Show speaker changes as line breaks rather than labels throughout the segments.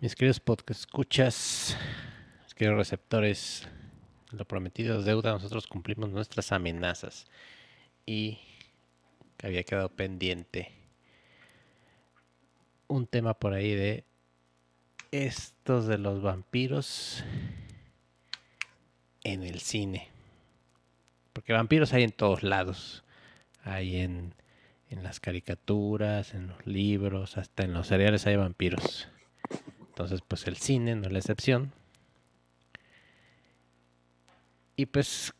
Mis queridos podcast escuchas, mis queridos receptores, lo prometido es deuda, nosotros cumplimos nuestras amenazas y había quedado pendiente un tema por ahí de estos de los vampiros en el cine. Porque vampiros hay en todos lados. Hay en, en las caricaturas, en los libros, hasta en los seriales hay vampiros. Entonces, pues el cine no es la excepción. Y pues,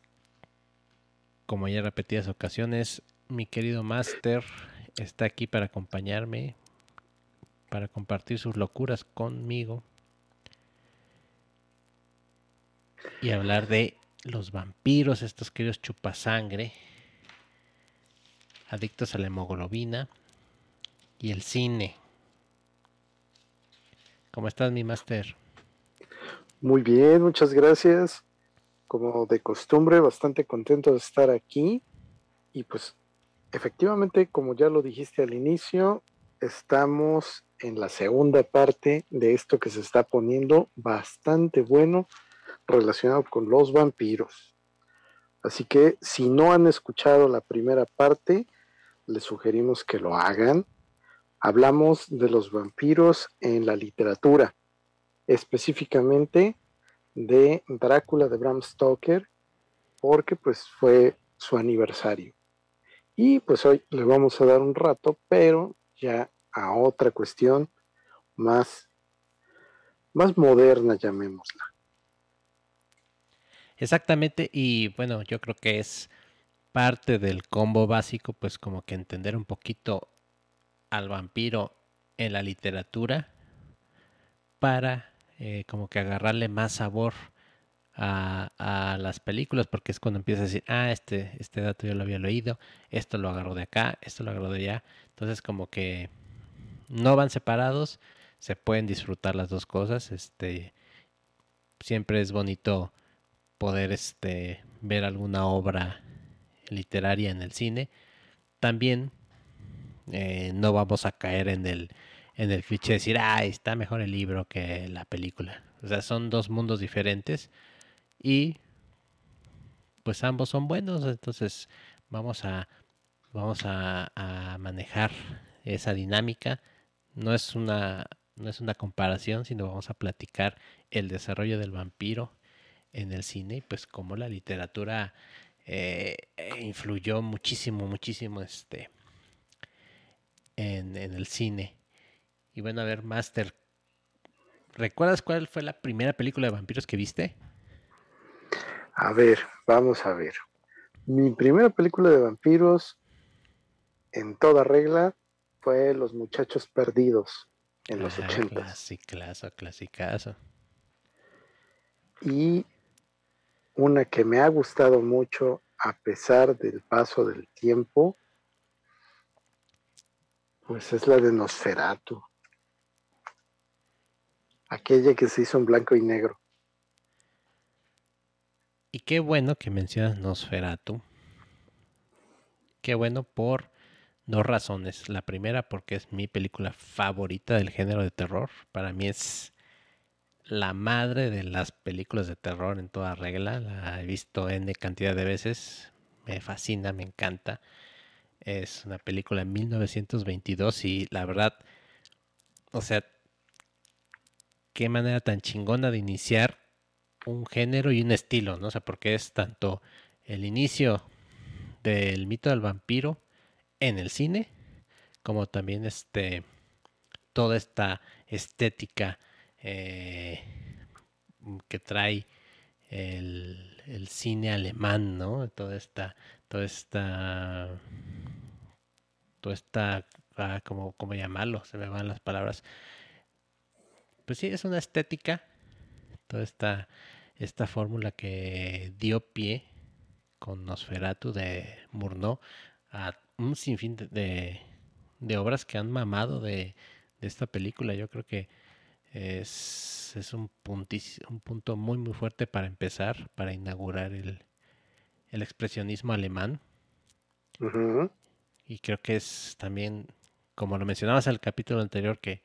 como ya repetidas ocasiones, mi querido Master está aquí para acompañarme, para compartir sus locuras conmigo y hablar de los vampiros, estos queridos chupasangre, adictos a la hemoglobina y el cine. ¿Cómo estás, mi máster?
Muy bien, muchas gracias. Como de costumbre, bastante contento de estar aquí. Y pues, efectivamente, como ya lo dijiste al inicio, estamos en la segunda parte de esto que se está poniendo bastante bueno relacionado con los vampiros. Así que si no han escuchado la primera parte, les sugerimos que lo hagan hablamos de los vampiros en la literatura, específicamente de Drácula de Bram Stoker, porque pues fue su aniversario. Y pues hoy le vamos a dar un rato, pero ya a otra cuestión más, más moderna, llamémosla.
Exactamente, y bueno, yo creo que es parte del combo básico, pues como que entender un poquito al vampiro en la literatura para eh, como que agarrarle más sabor a, las películas porque es cuando empieza a decir, ah, este, este dato yo lo había leído, esto lo agarró de acá, esto lo agarró de allá. Entonces como que no van separados, se pueden disfrutar las dos cosas. Este, siempre es bonito poder este, ver alguna obra literaria en el cine. También eh, no vamos a caer en el, en el cliché de decir, ah, está mejor el libro que la película. O sea, son dos mundos diferentes y pues ambos son buenos, entonces vamos a, vamos a, manejar esa dinámica. No es una no es una comparación, sino vamos a platicar el desarrollo del vampiro en el cine, pues como la literatura eh, influyó muchísimo, muchísimo este, en, el cine. Y bueno, a ver, Master, ¿recuerdas cuál fue la primera película de vampiros que viste?
A ver, vamos a ver. Mi primera película de vampiros, en toda regla, fue Los Muchachos Perdidos, en los ah, ochentas.
Clasicazo, clasicazo.
Y una que me ha gustado mucho a pesar del paso del tiempo pues es la de Nosferatu. Aquella que se hizo en blanco y negro.
Y qué bueno que mencionas Nosferatu. Qué bueno por dos razones. La primera porque es mi película favorita del género de terror. Para mí es la madre de las películas de terror en toda regla. La he visto N cantidad de veces. Me fascina, me encanta. Es una película de 1922 y la verdad, o sea, qué manera tan chingona de iniciar un género y un estilo, ¿no? O sea, porque es tanto el inicio del mito del vampiro en el cine, como también este toda esta estética eh, que trae el, el, cine alemán, ¿no? Toda esta, toda esta toda esta, ah, como, llamarlo, se me van las palabras. Pues sí, es una estética, toda esta, esta fórmula que dio pie con Nosferatu de Murnau a un sinfín de, de, obras que han mamado de, de, esta película. Yo creo que es, es un, un punto muy muy fuerte para empezar, para inaugurar el, el expresionismo alemán. Y creo que es también, como lo mencionabas en el capítulo anterior, que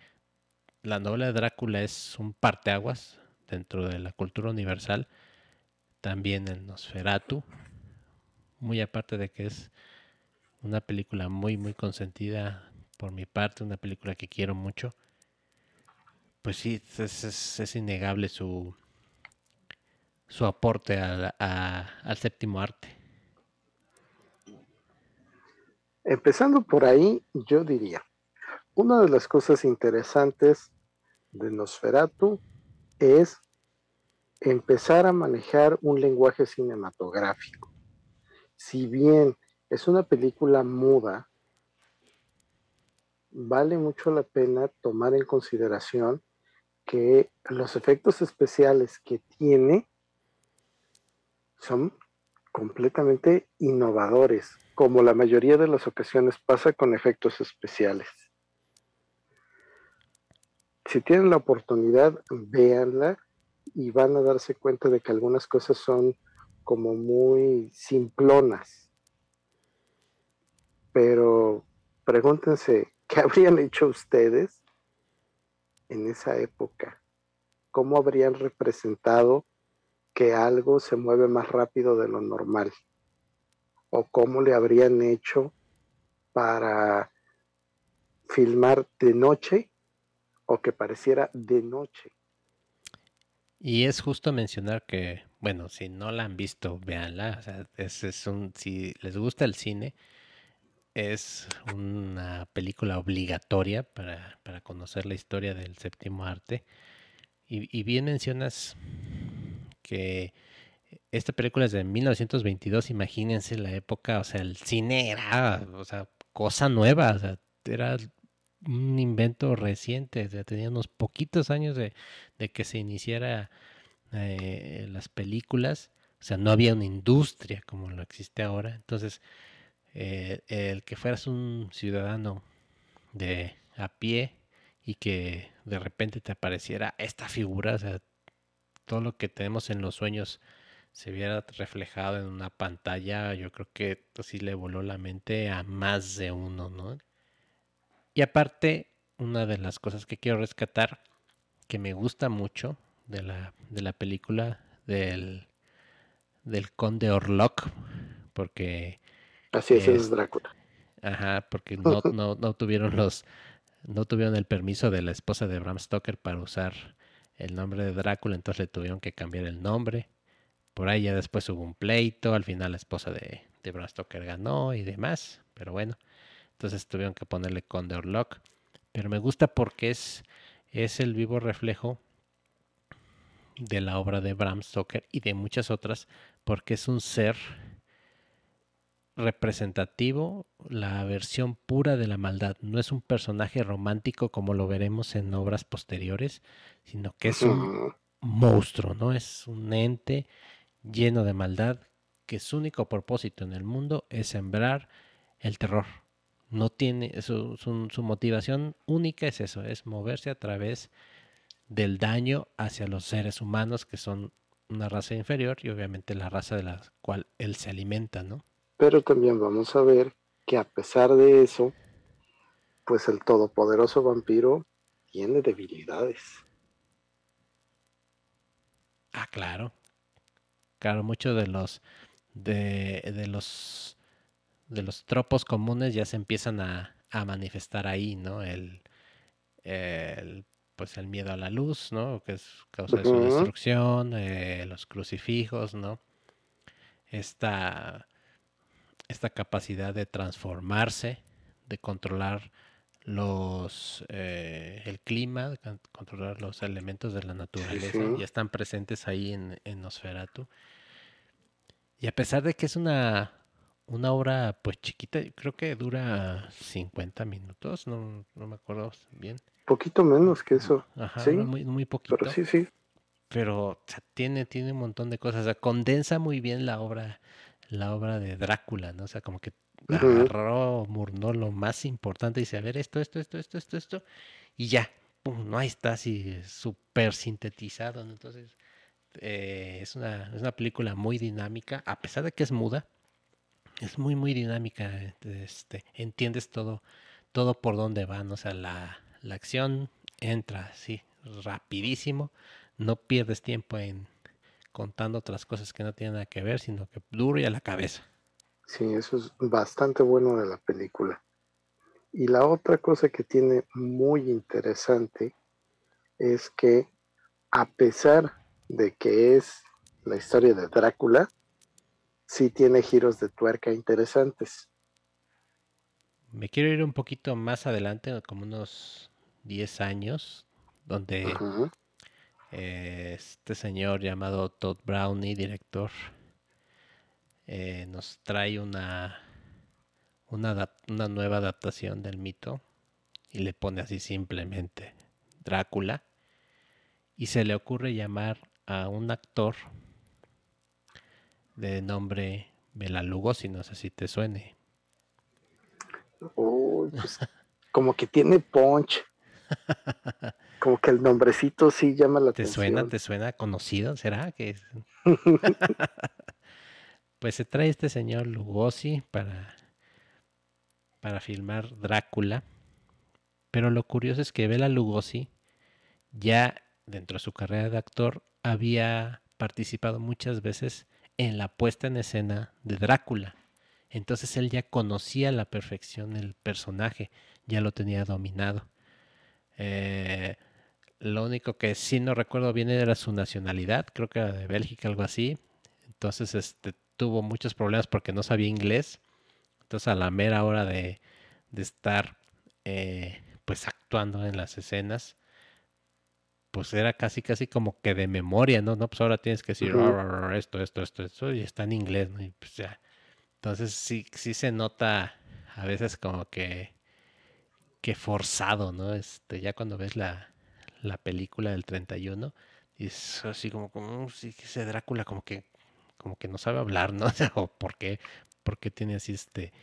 la novela de Drácula es un parteaguas dentro de la cultura universal, también en Nosferatu, muy aparte de que es una película muy, muy consentida por mi parte, una película que quiero mucho. Pues sí, es, innegable su, su aporte al séptimo arte.
Empezando por ahí, yo diría, una de las cosas interesantes de Nosferatu es empezar a manejar un lenguaje cinematográfico. Si bien es una película muda, vale mucho la pena tomar en consideración que los efectos especiales que tiene son completamente innovadores, como la mayoría de las ocasiones pasa con efectos especiales. Si tienen la oportunidad, véanla y van a darse cuenta de que algunas cosas son como muy simplonas. Pero pregúntense, ¿qué habrían hecho ustedes en esa época? ¿Cómo habrían representado que algo se mueve más rápido de lo normal? ¿O cómo le habrían hecho para filmar de noche o que pareciera de noche?
Y es justo mencionar que, bueno, si no la han visto, véanla. Sea, es, un, si les gusta el cine, es una película obligatoria para, conocer la historia del séptimo arte. Y, bien mencionas que esta película es de 1922, imagínense la época, o sea, el cine era, o sea, cosa nueva, o sea, era un invento reciente, ya tenía unos poquitos años de, que se iniciara eh, las películas, o sea, no había una industria como lo existe ahora, entonces eh, el que fueras un ciudadano de a pie y que de repente te apareciera esta figura, o sea, todo lo que tenemos en los sueños se viera reflejado en una pantalla, yo creo que así le voló la mente a más de uno, ¿no? Y aparte, una de las cosas que quiero rescatar, que me gusta mucho de la, de la película del, del conde Orlok, porque...
Así es, es, Drácula.
Ajá, porque no, no, no tuvieron los... No tuvieron el permiso de la esposa de Bram Stoker para usar el nombre de Drácula, entonces le tuvieron que cambiar el nombre. Por ahí ya después hubo un pleito, al final la esposa de, de Bram Stoker ganó y demás, pero bueno. Entonces tuvieron que ponerle Conde Orlok. Pero me gusta porque es, es el vivo reflejo de la obra de Bram Stoker y de muchas otras, porque es un ser representativo, la versión pura de la maldad. No es un personaje romántico como lo veremos en obras posteriores, sino que es un monstruo, ¿no? Es un ente lleno de maldad que su único propósito en el mundo es sembrar el terror, no tiene, su, su, motivación única es eso, es moverse a través del daño hacia los seres humanos que son una raza inferior y obviamente la raza de la cual él se alimenta, ¿no?
Pero también vamos a ver que a pesar de eso, pues el todopoderoso vampiro tiene debilidades.
Ah, claro. Claro, muchos de los de, de los de los tropos comunes ya se empiezan a, manifestar ahí, ¿no? El, pues el miedo a la luz, ¿no? Que es causa de su destrucción, eh, los crucifijos, ¿no? Esta, esta capacidad de transformarse, de controlar los eh, el clima, controlar los elementos de la naturaleza, ya están presentes ahí en, en Nosferatu. Y a pesar de que es una una obra pues chiquita, creo que dura 50 minutos, no, no me acuerdo bien.
Poquito menos que eso.
Ajá, ¿Sí? muy, muy poquito.
Pero sí, sí.
Pero tiene, tiene un montón de cosas, o sea, condensa muy bien la obra, la obra de Drácula, ¿no? O sea, como que agarró, murnó lo más importante y dice, a ver, esto, esto, esto, esto, esto, esto, y ya, pum, no ahí está así súper sintetizado, Entonces, eh, es, una, es una película muy dinámica, a pesar de que es muda, es muy, muy dinámica. Este, entiendes todo, todo por dónde van. O sea, la, la acción entra así, rapidísimo, no pierdes tiempo en contando otras cosas que no tienen nada que ver, sino que duro y a la cabeza.
Sí, eso es bastante bueno de la película. Y la otra cosa que tiene muy interesante es que a pesar de que es la historia de Drácula, sí tiene giros de tuerca interesantes.
Me quiero ir un poquito más adelante, como unos 10 años, donde eh, este señor llamado Todd Brownie, director, eh, nos trae una, una, una nueva adaptación del mito y le pone así simplemente Drácula y se le ocurre llamar a un actor de nombre Bela Lugosi, no sé si te suene.
Pues, como que tiene punch. Como que el nombrecito sí llama la
¿Te
atención.
¿Te suena? ¿Te suena conocido? ¿Será que pues se trae este señor Lugosi para para filmar Drácula. Pero lo curioso es que Bela Lugosi ya dentro de su carrera de actor había participado muchas veces en la puesta en escena de Drácula. Entonces él ya conocía a la perfección el personaje, ya lo tenía dominado. Eh, lo único que sí no recuerdo bien era su nacionalidad, creo que era de Bélgica, algo así. Entonces este, tuvo muchos problemas porque no sabía inglés. Entonces a la mera hora de, estar eh, pues actuando en las escenas, pues era casi casi como que de memoria, ¿no? No, pues ahora tienes que decir esto, esto, esto, esto, y está en inglés, ¿no? Y pues ya. Entonces sí, sí se nota a veces como que, que forzado, ¿no? Este, ya cuando ves la, la película del 31, es así como, como sí, ese Drácula como que, como que no sabe hablar, ¿no? O por qué, por qué tiene así este,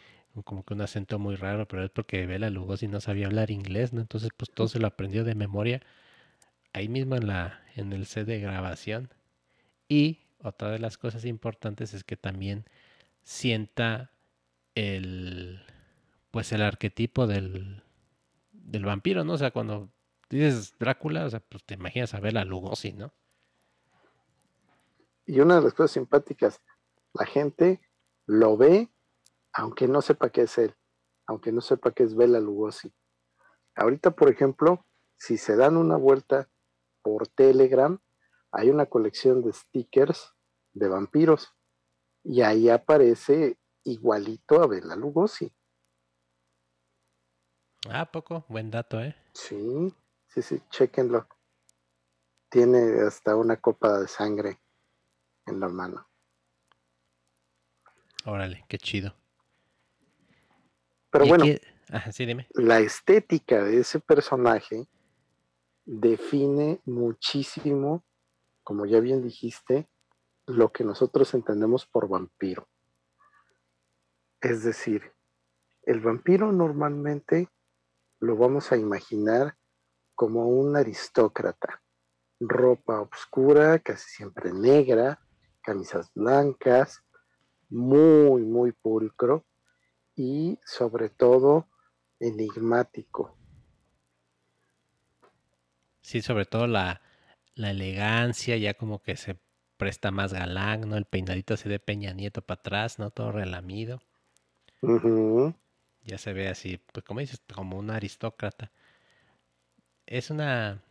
como que un acento muy raro, pero es porque Bela Lugosi no sabía hablar inglés, ¿no? Entonces pues todo se lo aprendió de memoria ahí mismo en la, en el set de grabación. Y otra de las cosas importantes es que también sienta el pues el arquetipo del, del vampiro, ¿no? O sea, cuando dices Drácula, o sea, pues te imaginas a ver a Lugosi, ¿no?
Y una de las cosas simpáticas, la gente lo ve aunque no sepa qué es él, aunque no sepa qué es Bela Lugosi. Ahorita, por ejemplo, si se dan una vuelta por Telegram, hay una colección de stickers de vampiros y ahí aparece igualito a Bela Lugosi.
Ah, poco, buen dato, ¿eh?
Sí, sí, sí, chequenlo. Tiene hasta una copa de sangre en la mano.
Órale, qué chido.
Pero bueno,
sí, dime.
la estética de ese personaje define muchísimo, como ya bien dijiste, lo que nosotros entendemos por vampiro. Es decir, el vampiro normalmente lo vamos a imaginar como un aristócrata, ropa oscura, casi siempre negra, camisas blancas, muy, muy pulcro y sobre todo enigmático.
Sí, sobre todo la, la elegancia, ya como que se presta más galán, ¿no? El peinadito así de Peña Nieto para atrás, ¿no? Todo relamido. Ya se ve así, pues como dices, como un aristócrata. Es una...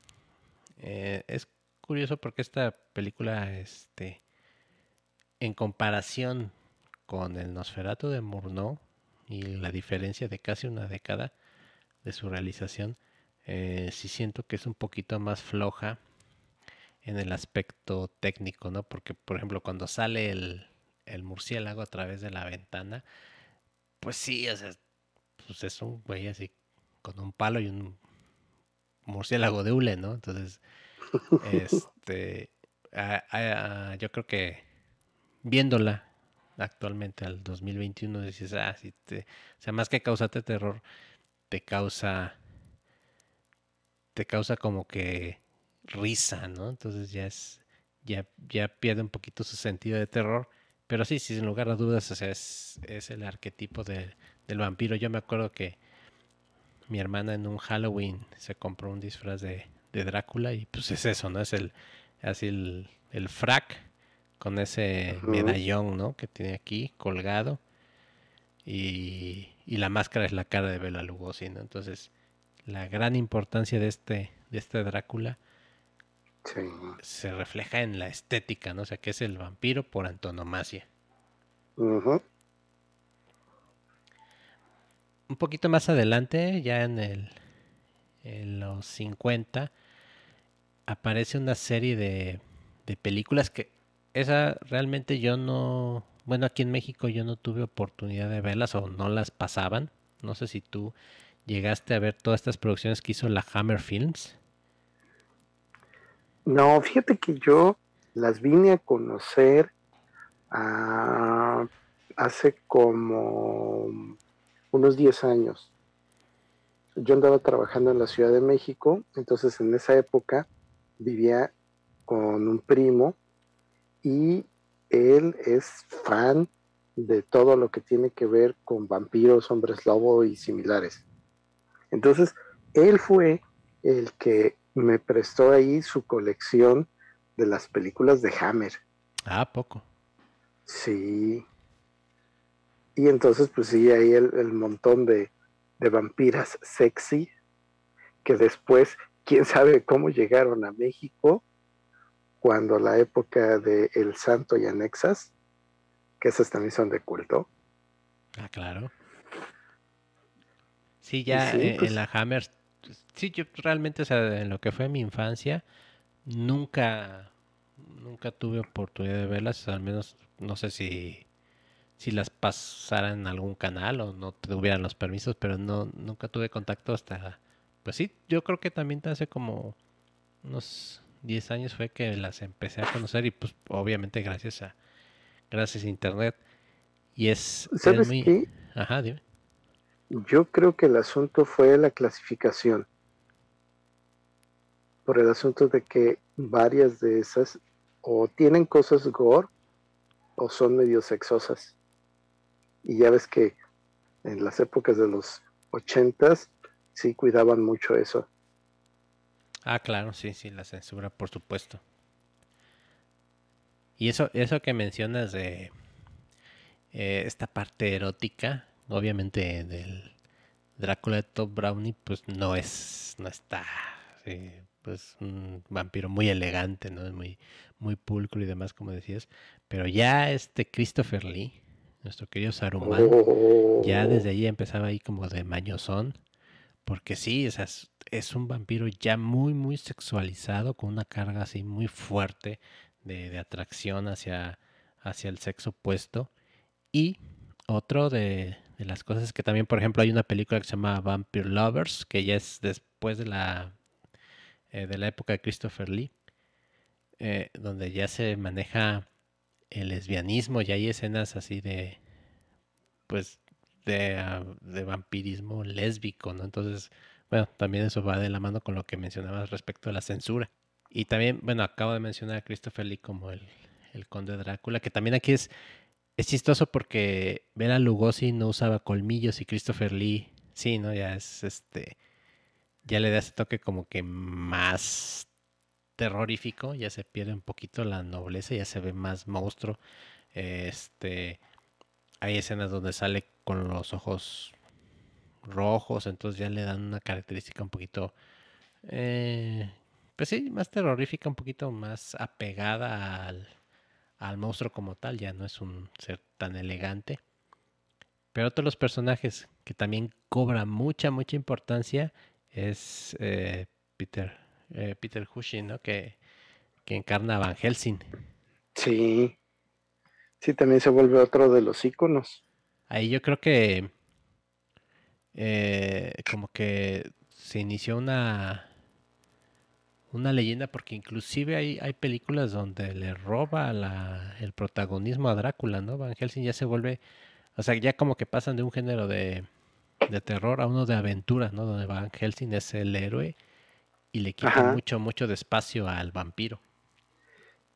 Eh, es curioso porque esta película, este, en comparación con el Nosferatu de Murnau y la diferencia de casi una década de su realización, eh, sí siento que es un poquito más floja en el aspecto técnico, ¿no? Porque, por ejemplo, cuando sale el, el murciélago a través de la ventana, pues sí, o sea, pues es un güey así con un palo y un murciélago de hule, ¿no? Entonces, este, yo creo que viéndola actualmente al 2021 dices, ah, sí, te, o sea, más que causarte terror, te causa, te causa como que risa, ¿no? Entonces ya es, ya, ya pierde un poquito su sentido de terror. Pero sí, sin lugar a dudas, o sea, es, es el arquetipo del vampiro. Yo me acuerdo que mi hermana en un Halloween se compró un disfraz de, de Drácula y pues es eso, ¿no? Es el así el, el frac con ese medallón, ¿no? Que tiene aquí colgado y, y, la máscara es la cara de Bela Lugosi, ¿no? Entonces la gran importancia de este de este Drácula se refleja en la estética, ¿no? O sea, que es el vampiro por antonomasia. Un poquito más adelante, ya en el en los 50, aparece una serie de, de películas que esa realmente yo no, bueno, aquí en México yo no tuve oportunidad de verlas o no las pasaban. No sé si tú llegaste a ver todas estas producciones que hizo la Hammer Films.
No, fíjate que yo las vine a conocer ah, hace como unos 10 años. Yo andaba trabajando en la Ciudad de México, entonces en esa época vivía con un primo y él es fan de todo lo que tiene que ver con vampiros, hombres lobo y similares. Entonces, él fue el que me prestó ahí su colección de las películas de Hammer.
Ah, poco.
Sí. Y entonces, pues sí, ahí el, montón de, de, vampiras sexy, que después, quién sabe cómo llegaron a México, cuando la época de El Santo y Anexas, que esas también son de culto.
Ah, claro. Sí, ya en pues la Hammer sí, yo realmente, o sea, en lo que fue mi infancia, nunca, nunca tuve oportunidad de verlas, al menos no sé si, si las pasaran en algún canal o no tuvieran los permisos, pero no, nunca tuve contacto hasta, pues sí, yo creo que también hace como unos 10 años fue que las empecé a conocer y pues obviamente gracias a, gracias a internet. Y es,
¿Sabes muy...
Ajá, dime.
Yo creo que el asunto fue la clasificación. Por el asunto de que varias de esas o tienen cosas gore o son medio sexosas. Y ya ves que en las épocas de los ochentas sí cuidaban mucho eso.
Ah, claro, sí, sí, la censura, por supuesto. Y eso, eso que mencionas de eh, esta parte erótica, obviamente del Drácula de Top Brownie, pues no es, no está, pues un vampiro muy elegante, ¿no? Muy, muy pulcro y demás, como decías. Pero ya este Christopher Lee, nuestro querido Saruman, ya desde ahí empezaba ahí como de mañosón. Porque sí, es, es un vampiro ya muy, muy sexualizado, con una carga así muy fuerte de, de atracción hacia, hacia el sexo opuesto. Y otro de, las cosas que también, por ejemplo, hay una película que se llama Vampire Lovers, que ya es después de la, eh, de la época de Christopher Lee, eh, donde ya se maneja el lesbianismo y hay escenas así de, pues, de, ah, de vampirismo lésbico, ¿no? Entonces, bueno, también eso va de la mano con lo que mencionabas respecto a la censura. Y también, bueno, acabo de mencionar a Christopher Lee como el, el conde Drácula, que también aquí es es chistoso porque Bela Lugosi no usaba colmillos y Christopher Lee, sí, ¿no? Ya es este. Ya le da ese toque como que más terrorífico, ya se pierde un poquito la nobleza, ya se ve más monstruo. Este. Hay escenas donde sale con los ojos rojos, entonces ya le dan una característica un poquito. Eh, pues sí, más terrorífica, un poquito más apegada al al monstruo como tal, ya no es un ser tan elegante. Pero otro de los personajes que también cobra mucha, mucha importancia es eh, Peter, eh, Peter Cushing, ¿no? Que, que encarna a Van Helsing.
Sí, sí, también se vuelve otro de los íconos.
Ahí yo creo que eh, como que se inició una una leyenda porque inclusive hay, hay películas donde le roba la, el protagonismo a Drácula, ¿no? Van Helsing ya se vuelve, o sea, ya como que pasan de un género de, de terror a uno de aventura, ¿no? Donde Van Helsing es el héroe y le quita mucho, mucho de espacio al vampiro.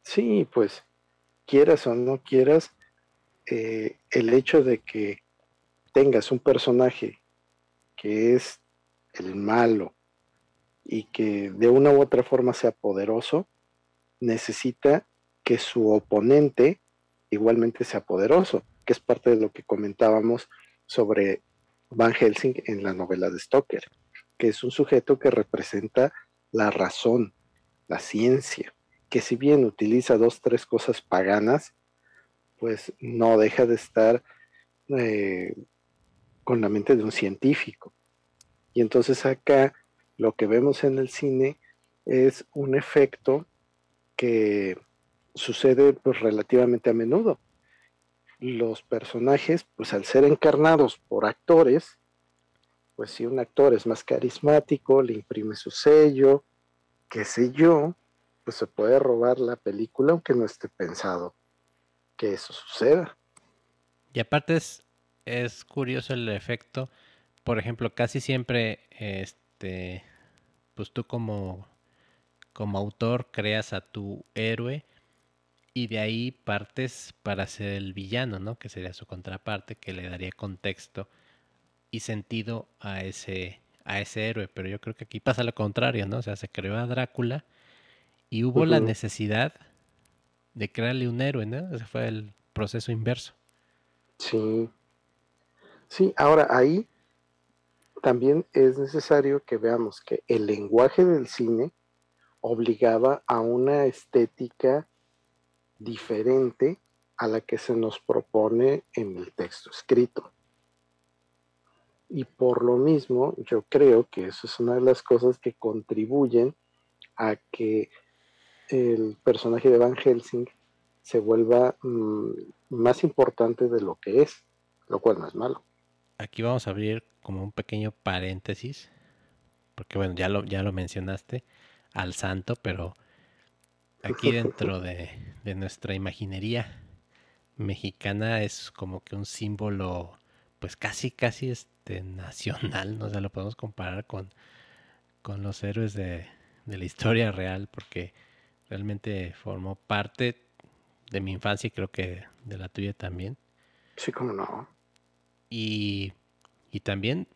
Sí, pues quieras o no quieras, eh, el hecho de que tengas un personaje que es el malo, y que de una u otra forma sea poderoso, necesita que su oponente igualmente sea poderoso, que es parte de lo que comentábamos sobre Van Helsing en la novela de Stoker, que es un sujeto que representa la razón, la ciencia, que si bien utiliza dos, tres cosas paganas, pues no deja de estar eh, con la mente de un científico. Y entonces acá lo que vemos en el cine es un efecto que sucede pues relativamente a menudo. Los personajes, pues al ser encarnados por actores, pues si un actor es más carismático, le imprime su sello, qué sé yo, pues se puede robar la película aunque no esté pensado que eso suceda.
Y aparte es, es curioso el efecto, por ejemplo, casi siempre, este, pues tú como, como autor creas a tu héroe y de ahí partes para ser el villano, ¿no? Que sería su contraparte, que le daría contexto y sentido a ese, a ese héroe. Pero yo creo que aquí pasa lo contrario, ¿no? O sea, se creó a Drácula y hubo la necesidad de crearle un héroe, ¿no? Ese fue el proceso inverso.
Sí. Sí, ahora ahí también es necesario que veamos que el lenguaje del cine obligaba a una estética diferente a la que se nos propone en el texto escrito. Y por lo mismo, yo creo que eso es una de las cosas que contribuyen a que el personaje de Van Helsing se vuelva mm, más importante de lo que es, lo cual no es malo.
Aquí vamos a abrir como un pequeño paréntesis, porque bueno, ya lo, ya lo mencionaste al santo, pero aquí dentro de, de nuestra imaginería mexicana es como que un símbolo pues casi casi este nacional, no o lo podemos comparar con, con los héroes de, de la historia real, porque realmente formó parte de mi infancia y creo que de la tuya también.
Sí, cómo no.
Y, y también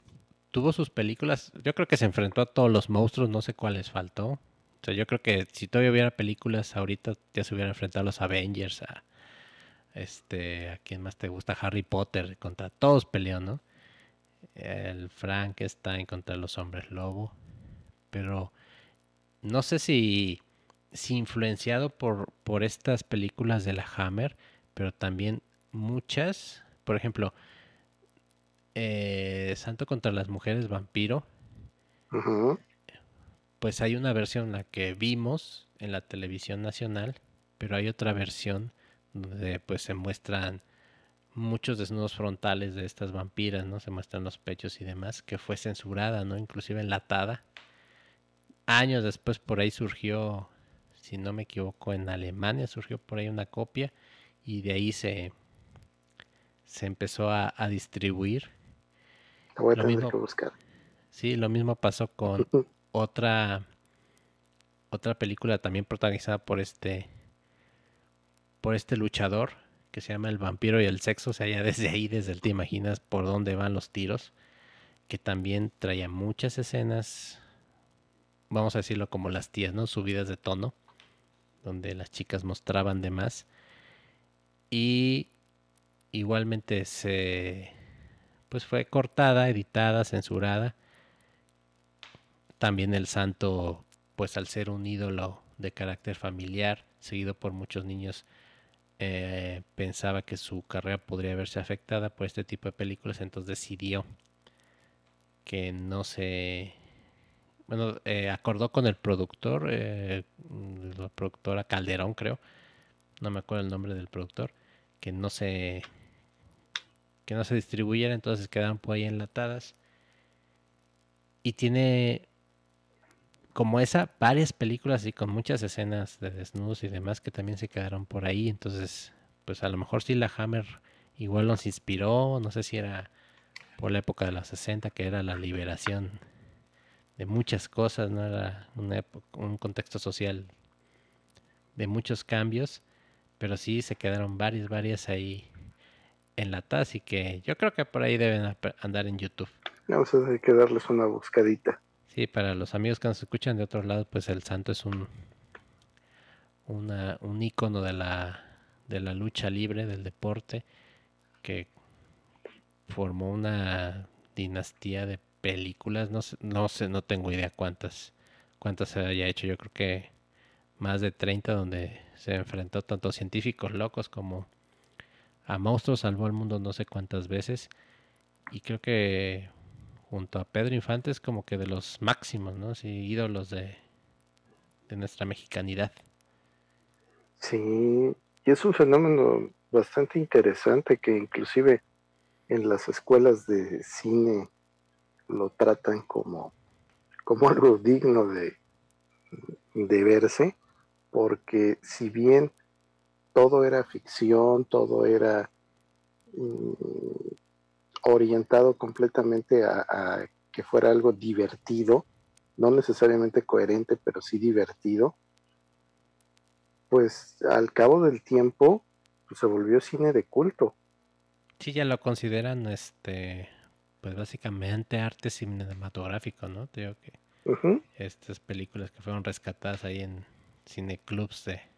tuvo sus películas, yo creo que se enfrentó a todos los monstruos, no sé cuáles faltó. O sea, yo creo que si todavía hubiera películas ahorita ya se hubiera enfrentado a los Avengers, a este, a quién más te gusta, Harry Potter, contra todos peleó, ¿no? El Frankenstein contra los hombres lobo. Pero no sé si sí, influenciado por, por estas películas de la Hammer, pero también muchas, por ejemplo, eh, Santo contra las mujeres vampiro, pues hay una versión la que vimos en la televisión nacional, pero hay otra versión donde pues se muestran muchos desnudos frontales de estas vampiras, ¿no? Se muestran los pechos y demás, que fue censurada, ¿no? Inclusive enlatada. Años después por ahí surgió si no me equivoco, en Alemania surgió por ahí una copia y de ahí se, se empezó a, distribuir.
Voy a tener que buscar.
Sí, lo mismo pasó con otra otra película también protagonizada por este por este luchador que se llama El vampiro y el sexo, o sea, ya desde ahí, desde el te imaginas por dónde van los tiros, que también traía muchas escenas, vamos a decirlo como las tías, ¿no? Subidas de tono donde las chicas mostraban de más. Y igualmente se pues fue cortada, editada, censurada. También el santo, pues al ser un ídolo de carácter familiar, seguido por muchos niños, eh, pensaba que su carrera podría verse afectada por este tipo de películas, entonces decidió que no se bueno, eh, acordó con el productor, eh, la productora Calderón creo, no me acuerdo el nombre del productor, que no se que no se distribuyera, entonces quedaron por ahí enlatadas. Y tiene como esa varias películas y con muchas escenas de desnudos y demás que también se quedaron por ahí, entonces pues a lo mejor sí la Hammer igual nos inspiró, no sé si era por la época de los 60 que era la liberación de muchas cosas, no era un contexto social de muchos cambios, pero sí se quedaron varias, varias ahí enlatadas y que yo creo que por ahí deben andar en YouTube.
Vamos a tener que darles una buscadita.
Sí, para los amigos que nos escuchan de otro lado, pues el santo es un una, un icono de la, de la lucha libre, del deporte, que formó una dinastía de películas, no sé, no sé, no tengo idea cuántas, cuántas se haya hecho, yo creo que más de 30 donde se enfrentó tanto científicos locos como a monstruos, salvó el mundo no sé cuántas veces y creo que junto a Pedro Infante es como que de los máximos, ¿no? Sí, ídolos de, de nuestra mexicanidad.
Sí, y es un fenómeno bastante interesante que inclusive en las escuelas de cine lo tratan como, como algo digno de, de verse, porque si bien todo era ficción, todo era mm, orientado completamente a, a, que fuera algo divertido, no necesariamente coherente, pero sí divertido, pues al cabo del tiempo pues, se volvió cine de culto.
Sí, ya lo consideran, este, pues básicamente arte cinematográfico, ¿no? Te digo que estas películas que fueron rescatadas ahí en cineclubs de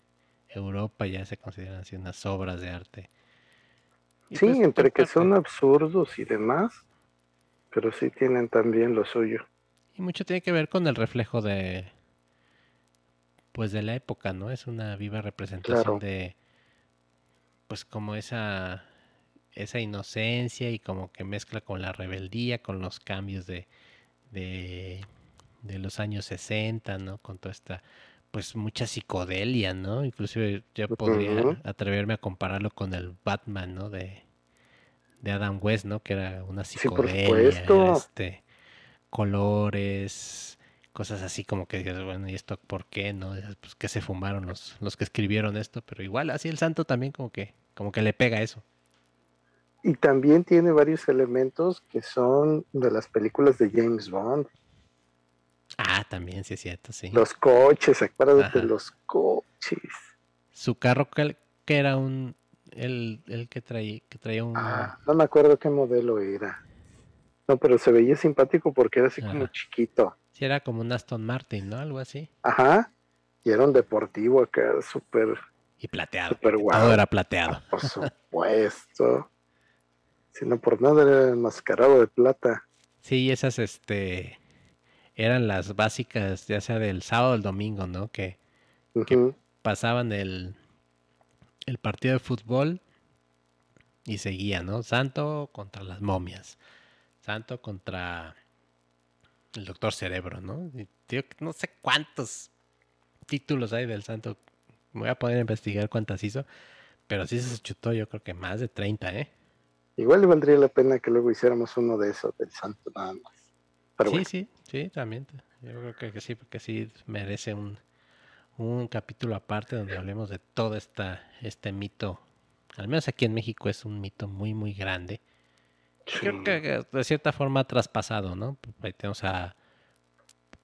Europa ya se consideran así unas obras de arte. Y
Sí,
pues,
entre que
parte-
son absurdos y demás, pero sí tienen también lo suyo.
Y mucho tiene que ver con el reflejo de pues de la época, ¿no? Es una viva representación
Claro.
de pues como esa esa inocencia y como que mezcla con la rebeldía, con los cambios de de, de los años 60, ¿no? Con toda esta pues mucha psicodelia, ¿no? Inclusive yo podría atreverme a compararlo con el Batman, ¿no? De, de Adam West, ¿no? Que era una
Sí, por
psicodelia, este, colores, cosas así como que dices, bueno, ¿y esto por qué, no? Pues que se fumaron los, los que escribieron esto, pero igual así el santo también como que, como que le pega eso.
Y también tiene varios elementos que son de las películas de James Bond.
Ah, también, sí es cierto, sí.
Los coches, acuérdate
Ajá.
los coches.
Su carro que, que era un, el, el que traía, que traía un,
Ah, no me acuerdo qué modelo era. No, pero se veía simpático porque era así como chiquito.
sí era como un Aston Martin, ¿no? Algo así.
Ajá. Y era un deportivo acá, súper,
Y plateado.
súper
Todo
guau.
era plateado.
Por supuesto. Si no por nada era enmascarado de plata.
Sí, esas, este, eran las básicas, ya sea del sábado o el domingo, ¿no? Que.
Ujú.
pasaban el, el partido de fútbol y seguía, ¿no? Santo contra las momias. Santo contra el doctor Cerebro, ¿no? Y, tío, no sé cuántos títulos hay del Santo. Me voy a poner a investigar cuántas hizo. Pero sí se chutó, yo creo que más de 30, ¿eh?
Igual le valdría la pena que luego hiciéramos uno de esos del santo nada más. Pero
sí,
bueno,
sí, sí, también. Yo creo que, que sí, porque sí merece un, un capítulo aparte donde hablemos de todo esta, este mito. Al menos aquí en México es un mito muy, muy grande.
sí.
Creo que de cierta forma ha traspasado, ¿no? Ahí tenemos a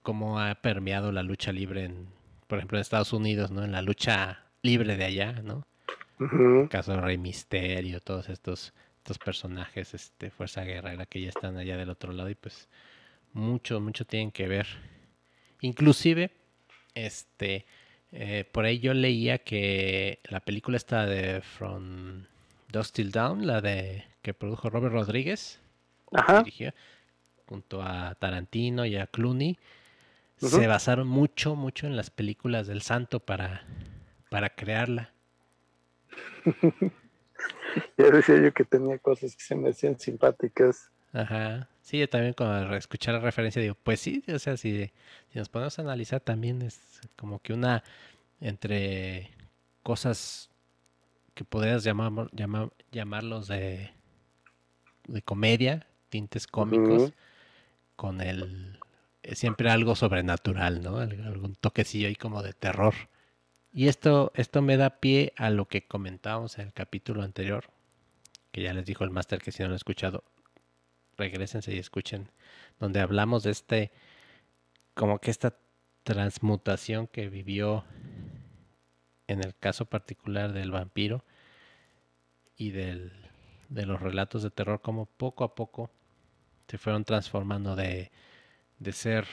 cómo ha permeado la lucha libre en, por ejemplo, en Estados Unidos, ¿no? En la lucha libre de allá, ¿no?
Ujú.
El caso de Rey Misterio, todos estos, estos personajes, este, Fuerza Guerrera que ya están allá del otro lado y pues mucho, mucho tienen que ver. Inclusive, este, eh, por ahí yo leía que la película esta de From Dust Till Dawn, la de que produjo Robert Rodríguez,
Ajá.
dirigió, junto a Tarantino y a Clooney, se basaron mucho, mucho en las películas del Santo para, para crearla.
Ya decía yo que tenía cosas que se me hacían simpáticas.
Ajá. Sí, yo también cuando escuché la referencia digo, pues sí, o sea, si, si nos ponemos a analizar también es como que una entre cosas que podrías llamar, llamar, llamarlos de, de comedia, tintes cómicos, con el eh, siempre algo sobrenatural, ¿no? Al- Algún toquecillo ahí como de terror. Y esto, esto me da pie a lo que comentábamos en el capítulo anterior, que ya les dijo el máster que si no lo han escuchado, regresense y escuchen, donde hablamos de este, como que esta transmutación que vivió en el caso particular del vampiro y del, de los relatos de terror, como poco a poco se fueron transformando de, de ser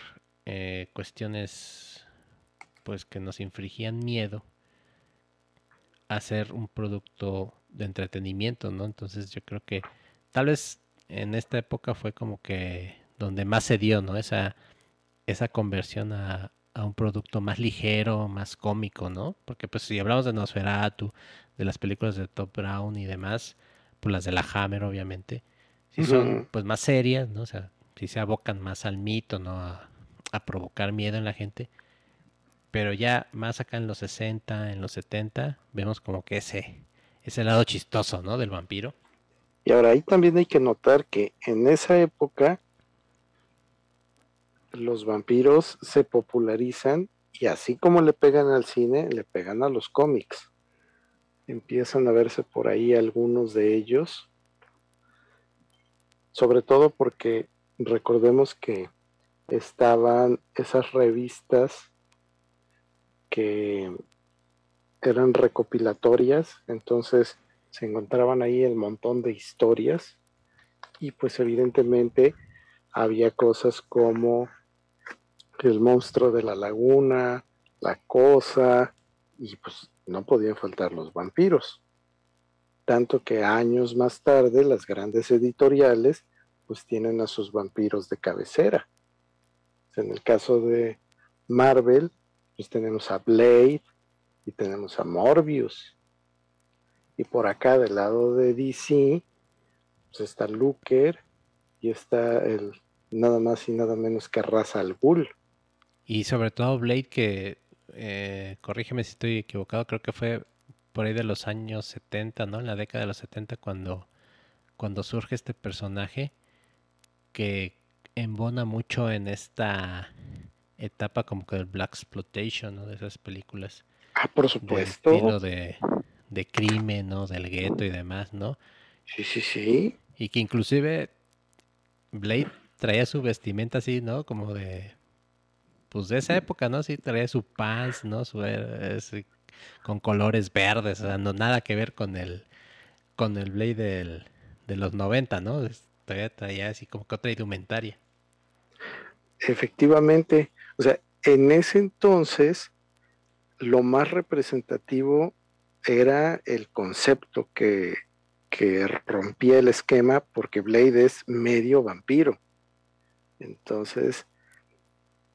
eh, cuestiones pues que nos infligían miedo a ser un producto de entretenimiento, ¿no? Entonces yo creo que tal vez en esta época fue como que donde más se dio, ¿no? Esa, esa conversión a, a un producto más ligero, más cómico, ¿no? Porque pues si hablamos de Nosferatu, de las películas de Top Brown y demás, pues las de la Hammer obviamente, sí son pues más serias, ¿no? O sea, sí se abocan más al mito, ¿no? A, a provocar miedo en la gente. Pero ya más acá en los 60, en los 70, vemos como que ese, ese lado chistoso, ¿no? Del vampiro.
Y ahora ahí también hay que notar que en esa época los vampiros se popularizan y así como le pegan al cine, le pegan a los cómics. Empiezan a verse por ahí algunos de ellos, sobre todo porque recordemos que estaban esas revistas que eran recopilatorias, entonces se encontraban ahí el montón de historias y pues evidentemente había cosas como el monstruo de la laguna, la cosa, y pues no podían faltar los vampiros. Tanto que años más tarde las grandes editoriales pues tienen a sus vampiros de cabecera. En el caso de Marvel, pues tenemos a Blade y tenemos a Morbius. Y por acá del lado de DC, pues está Looker y está el nada más y nada menos que Ra's al Ghul.
Y sobre todo Blade, que eh, corrígeme si estoy equivocado, creo que fue por ahí de los años 70, ¿no? En la década de los 70 cuando, cuando surge este personaje que embona mucho en esta etapa como que del Black Exploitation, ¿no? De esas películas.
Ah, por supuesto.
De, de crimen, ¿no? Del gueto y demás, ¿no?
Sí, sí, sí.
Y que inclusive Blade traía su vestimenta así, ¿no? Como de pues de esa época, ¿no? Sí, traía su pants, ¿no? Su, con colores verdes, o sea, no nada que ver con el con el Blade de los 90, ¿no? Traía así como que otra indumentaria.
Efectivamente, o sea, en ese entonces lo más representativo era el concepto que, que rompía el esquema porque Blade es medio vampiro. Entonces,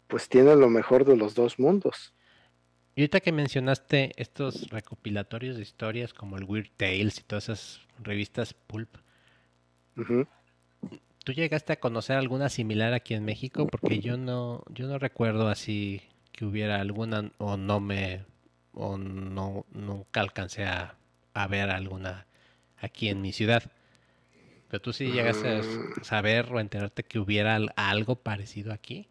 pues tiene lo mejor de los dos mundos.
Y ahorita que mencionaste estos recopilatorios de historias como el Weird Tales y todas esas revistas pulp, ¿tú llegaste a conocer alguna similar aquí en México? Porque yo no, yo no recuerdo así que hubiera alguna o no me o no nunca alcancé a, a ver alguna aquí en mi ciudad. Pero tú sí llegaste a mm. saber o enterarte que hubiera algo parecido aquí.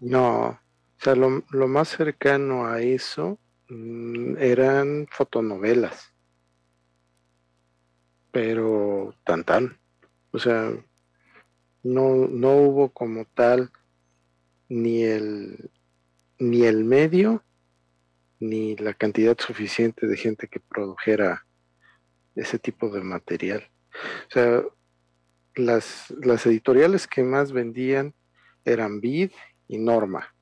No, o sea, lo, más cercano a eso mm, eran fotonovelas, pero tan tan, o sea, no, no hubo como tal ni el, ni el medio ni la cantidad suficiente de gente que produjera ese tipo de material. O sea, las, las editoriales que más vendían eran Vid y Norma,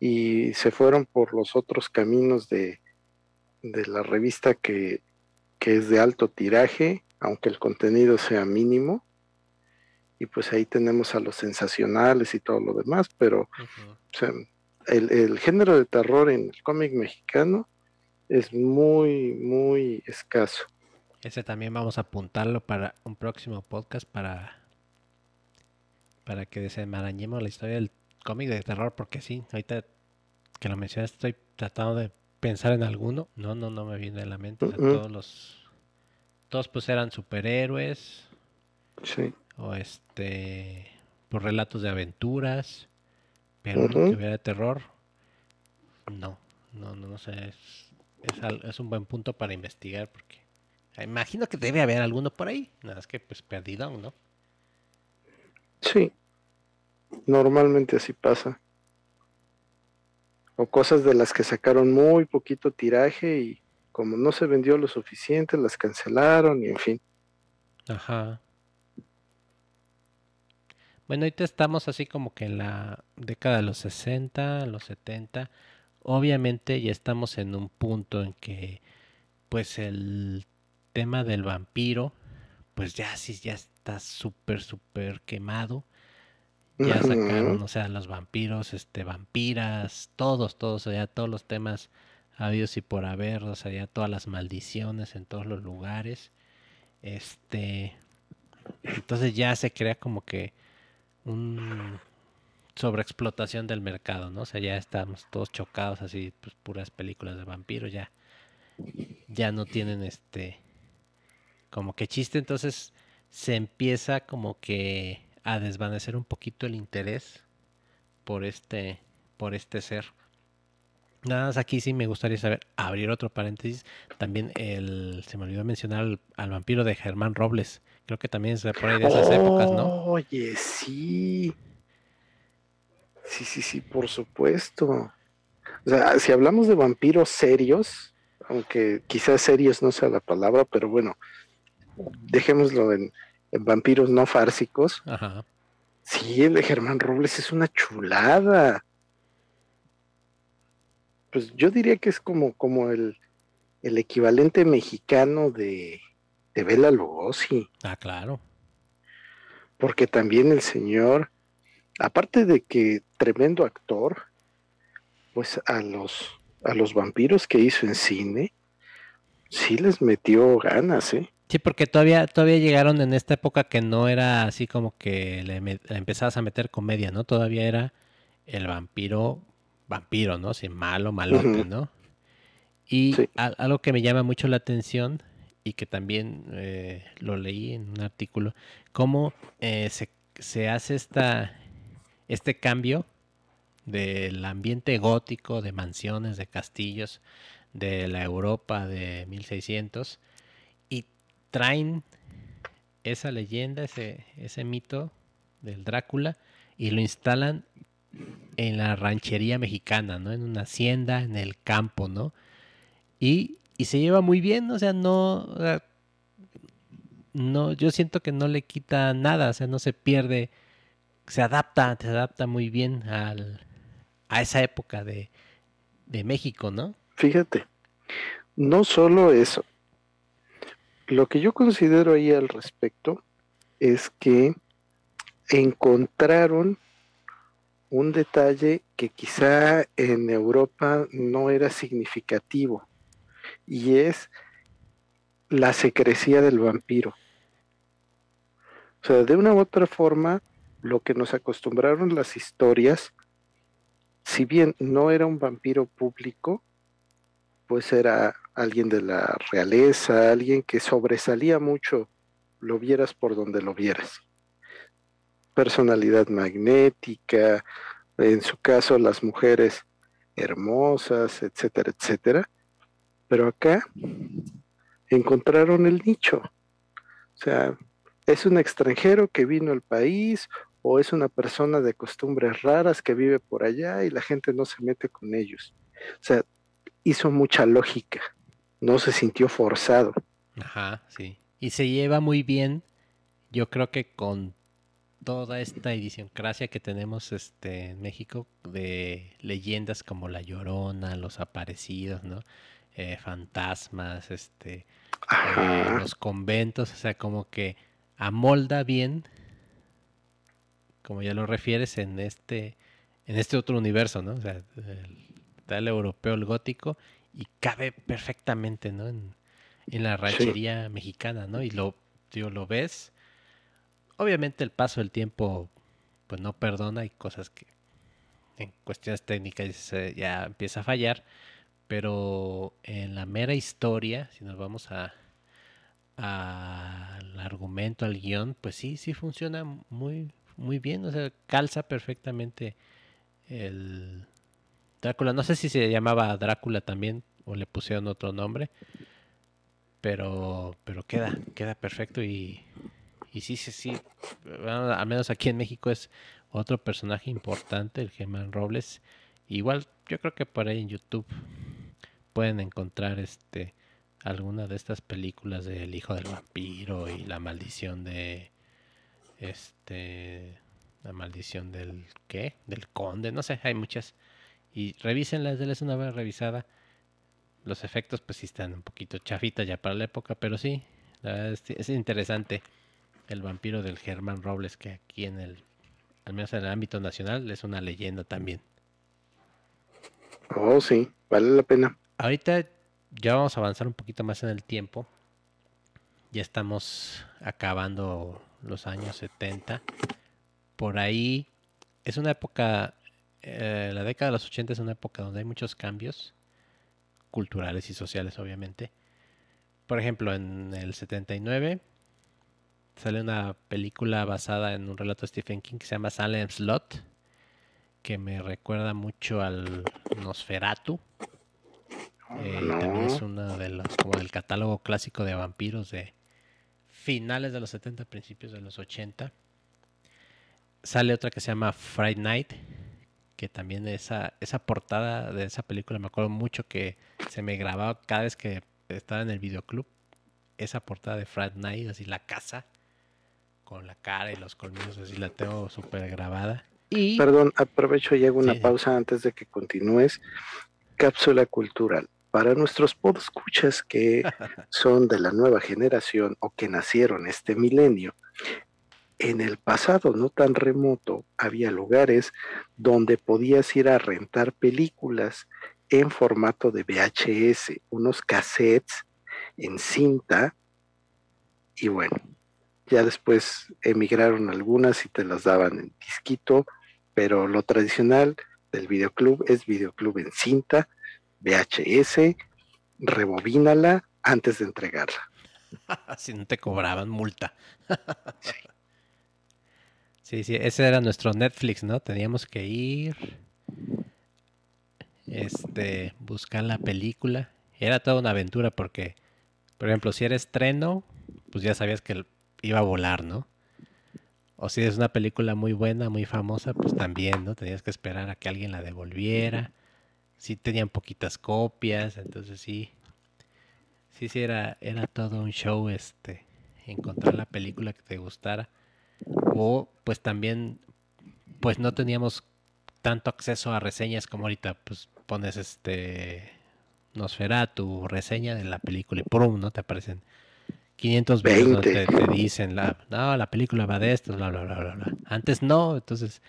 y se fueron por los otros caminos de, de la revista que, que, es de alto tiraje, aunque el contenido sea mínimo, y pues ahí tenemos a los sensacionales y todo lo demás, pero el, el género de terror en el cómic mexicano es muy, muy escaso.
Ese también vamos a apuntarlo para un próximo podcast para para que desenmarañemos la historia del cómic de terror, porque sí, ahorita que lo mencionas estoy tratando de pensar en alguno. No, no, no me viene a la mente. todos los. Todos pues eran superhéroes.
Sí.
O este. Por relatos de aventuras. Pero que hubiera de terror. No, no, no, no sé. Es, es, es, un buen punto para investigar porque. Imagino que debe haber alguno por ahí. Nada más que pues perdido, ¿no?
Sí, normalmente así pasa. O cosas de las que sacaron muy poquito tiraje y como no se vendió lo suficiente, las cancelaron y en fin.
Ajá. Bueno, ahorita estamos así como que en la década de los 60, los 70. Obviamente ya estamos en un punto en que pues el tema del vampiro pues ya sí ya está súper súper quemado. Ya sacaron, o sea, los vampiros, este vampiras, todos, todos, o sea, todos los temas habidos y por haber, o sea, ya todas las maldiciones en todos los lugares. Este entonces ya se crea como que un sobreexplotación del mercado, ¿no? O sea, ya estamos todos chocados así, pues puras películas de vampiros ya ya no tienen este como que chiste, entonces se empieza como que a desvanecer un poquito el interés por este por este ser. Nada más aquí sí me gustaría saber, abrir otro paréntesis, también el, se me olvidó mencionar al, vampiro de Germán Robles, creo que también por ahí de esas épocas, ¿no?
Oye, sí. Sí, sí, sí, por supuesto. O sea, si hablamos de vampiros serios, aunque quizás serios no sea la palabra, pero bueno, dejémoslo en, vampiros no fársicos. Ajá. Sí, el de Germán Robles es una chulada. Pues yo diría que es como, como el, el equivalente mexicano de, de Bela Lugosi.
Ah, claro.
Porque también el señor aparte de que tremendo actor, pues a los, a los vampiros que hizo en cine, sí les metió ganas, ¿eh?
Sí, porque todavía, todavía llegaron en esta época que no era así como que le, empezabas a meter comedia, ¿no? Todavía era el vampiro, vampiro, ¿no? Sí, malo, malote, ¿no? Y algo que me llama mucho la atención y que también eh, lo leí en un artículo, cómo eh, se, se hace esta, este cambio del ambiente gótico, de mansiones, de castillos, de la Europa de 1600, y traen esa leyenda, ese, ese mito del Drácula, y lo instalan en la ranchería mexicana, ¿no? En una hacienda, en el campo, ¿no? Y, y se lleva muy bien, o sea, no, no, yo siento que no le quita nada, o sea, no se pierde se adapta, se adapta muy bien al, a esa época de, de México, ¿no?
Fíjate, no solo eso. Lo que yo considero ahí al respecto es que encontraron un detalle que quizá en Europa no era significativo y es la secrecía del vampiro. O sea, de una u otra forma, lo que nos acostumbraron las historias, si bien no era un vampiro público, pues era alguien de la realeza, alguien que sobresalía mucho, lo vieras por donde lo vieras. Personalidad magnética, en su caso las mujeres hermosas, etcétera, etcétera. Pero acá encontraron el nicho. O sea, es un extranjero que vino al país o es una persona de costumbres raras que vive por allá y la gente no se mete con ellos. O sea, hizo mucha lógica, no se sintió forzado.
Ajá, sí. Y se lleva muy bien, yo creo que con toda esta idiosincrasia que tenemos este, en México de leyendas como La Llorona, los aparecidos, ¿no? Eh, fantasmas, este, eh, los conventos, o sea, como que amolda bien como ya lo refieres, en este, en este otro universo, ¿no? O sea, está el europeo, el gótico, y cabe perfectamente, ¿no? En, la ranchería mexicana, ¿no? Y lo, tío, lo ves. Obviamente el paso del tiempo, pues no perdona, y cosas que en cuestiones técnicas ya empieza a fallar, pero en la mera historia, si nos vamos a al argumento, al guion, pues sí, sí funciona muy, muy bien, o sea, calza perfectamente el Drácula. No sé si se llamaba Drácula también o le pusieron otro nombre, pero pero queda queda perfecto y y sí sí sí, al menos aquí en México es otro personaje importante, el Germán Robles. Igual yo creo que por ahí en YouTube pueden encontrar este alguna de estas películas del hijo del vampiro y la maldición de este La maldición del qué? Del conde, no sé, hay muchas. Y revísenlas, denles una vez revisada. Los efectos pues sí están un poquito chafitas ya para la época, pero sí, es, interesante el vampiro del Germán Robles que aquí en el, al menos en el ámbito nacional, es una leyenda también.
Oh, sí, vale la pena.
Ahorita ya vamos a avanzar un poquito más en el tiempo. Ya estamos acabando los años 70. Por ahí es una época, eh, la década de los 80 es una época donde hay muchos cambios culturales y sociales, obviamente. Por ejemplo, en el 79 sale una película basada en un relato de Stephen King que se llama Salem Slot, que me recuerda mucho al Nosferatu. Eh, también es uno de los, como del catálogo clásico de vampiros de finales de los 70, principios de los 80. Sale otra que se llama Friday Night, que también esa, esa portada de esa película me acuerdo mucho que se me grababa cada vez que estaba en el videoclub, esa portada de Friday Night, así la casa, con la cara y los colmillos, así la tengo súper grabada. Y...
Perdón, aprovecho y hago una pausa antes de que continúes. Cápsula cultural. Para nuestros podescuchas que son de la nueva generación o que nacieron este milenio, en el pasado no tan remoto había lugares donde podías ir a rentar películas en formato de VHS, unos cassettes en cinta y bueno, ya después emigraron algunas y te las daban en disquito, pero lo tradicional del videoclub es videoclub en cinta, VHS, rebobínala antes de entregarla.
si no te cobraban multa. sí, sí, ese era nuestro Netflix, ¿no? Teníamos que ir este, buscar la película. Era toda una aventura porque, por ejemplo, si era estreno, pues ya sabías que iba a volar, ¿no? O si es una película muy buena, muy famosa, pues también, ¿no? Tenías que esperar a que alguien la devolviera. Si tenían poquitas copias, entonces sí. Sí, sí, era, era todo un show, este, encontrar la película que te gustara. O, pues también, pues no teníamos tanto acceso a reseñas como ahorita, pues pones este tu reseña de la película y ¡pum! ¿no? Te aparecen 500 videos te, dicen, la, no, la película va de esto, bla, bla, bla, bla, bla. Antes no, entonces,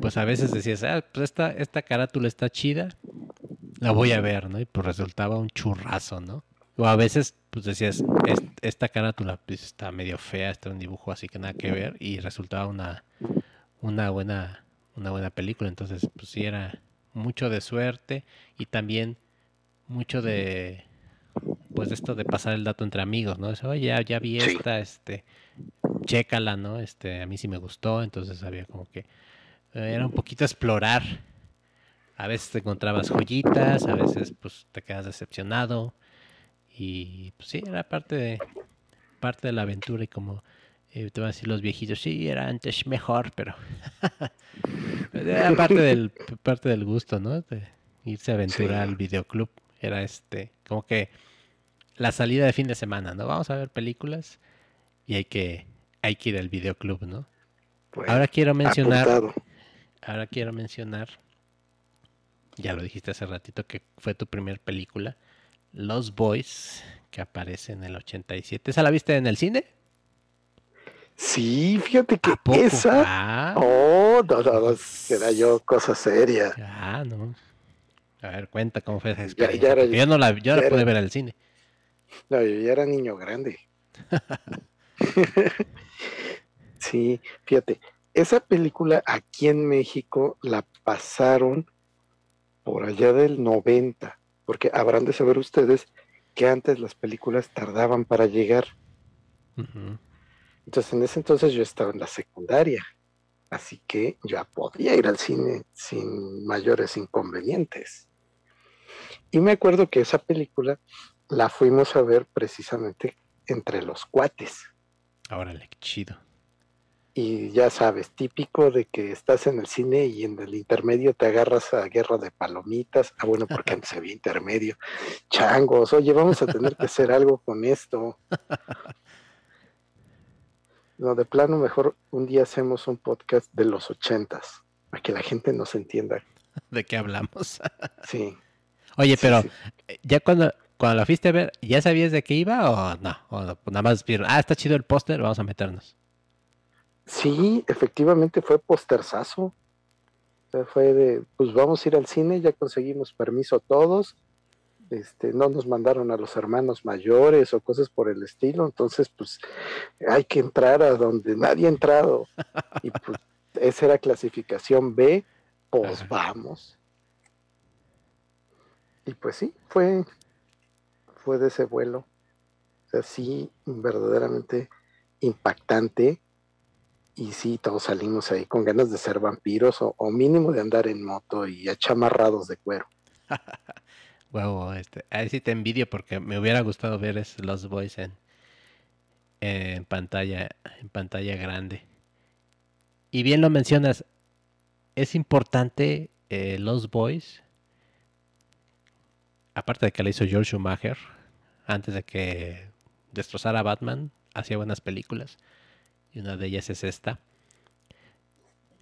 pues a veces decías, ah, pues esta, esta carátula está chida, la voy a ver, ¿no? Y pues resultaba un churrazo, ¿no? O a veces, pues decías, esta carátula pues, está medio fea, está un dibujo así que nada que ver, y resultaba una, una buena, una buena película, entonces, pues sí era mucho de suerte y también mucho de pues esto de pasar el dato entre amigos, ¿no? Oye, ya, ya vi esta, este, chécala, ¿no? Este, a mí sí me gustó, entonces había como que eh, era un poquito explorar. A veces te encontrabas joyitas, a veces pues te quedas decepcionado y pues sí, era parte de parte de la aventura y como eh, te van a decir los viejitos, sí, era antes mejor, pero era parte del, parte del gusto, ¿no? De irse a aventurar al videoclub. Era este, como que la salida de fin de semana, ¿no? Vamos a ver películas y hay que, hay que ir al videoclub, ¿no? Pues, ahora quiero mencionar, ahora quiero mencionar, ya lo dijiste hace ratito que fue tu primer película, Los Boys, que aparece en el 87. ¿Esa la viste en el cine?
Sí, fíjate que esa. Ah. Oh, no, no, era yo cosa seria.
Ah, no. A ver, cuenta cómo fue esa experiencia. yo no la, yo la pude ver al cine.
No, yo ya era niño grande. sí, fíjate, esa película aquí en México la pasaron por allá del 90, porque habrán de saber ustedes que antes las películas tardaban para llegar. Entonces, en ese entonces yo estaba en la secundaria, así que ya podía ir al cine sin mayores inconvenientes. Y me acuerdo que esa película la fuimos a ver precisamente entre los cuates.
Órale, qué chido.
Y ya sabes, típico de que estás en el cine y en el intermedio te agarras a guerra de palomitas. Ah, bueno, porque antes había intermedio. Changos, oye, vamos a tener que hacer algo con esto. No, de plano, mejor un día hacemos un podcast de los ochentas, para que la gente nos entienda.
¿De qué hablamos?
Sí.
Oye, pero eh, ya cuando, cuando la fuiste a ver, ¿ya sabías de qué iba o no? O nada más vieron, ah, está chido el póster, vamos a meternos.
Sí, efectivamente fue posterzazo. O sea, fue de, pues vamos a ir al cine, ya conseguimos permiso todos. Este, no nos mandaron a los hermanos mayores o cosas por el estilo, entonces pues hay que entrar a donde nadie ha entrado. Y pues esa era clasificación B, pues vamos. Y pues sí, fue, fue de ese vuelo. O sea, sí, verdaderamente impactante. Y sí, todos salimos ahí con ganas de ser vampiros o, mínimo de andar en moto y achamarrados de cuero.
wow, este, ahí sí te envidio porque me hubiera gustado ver Los Boys en, en pantalla, en pantalla grande. Y bien lo mencionas, es importante eh, Los Boys aparte de que la hizo George Schumacher, antes de que destrozara a Batman, hacía buenas películas. Y una de ellas es esta.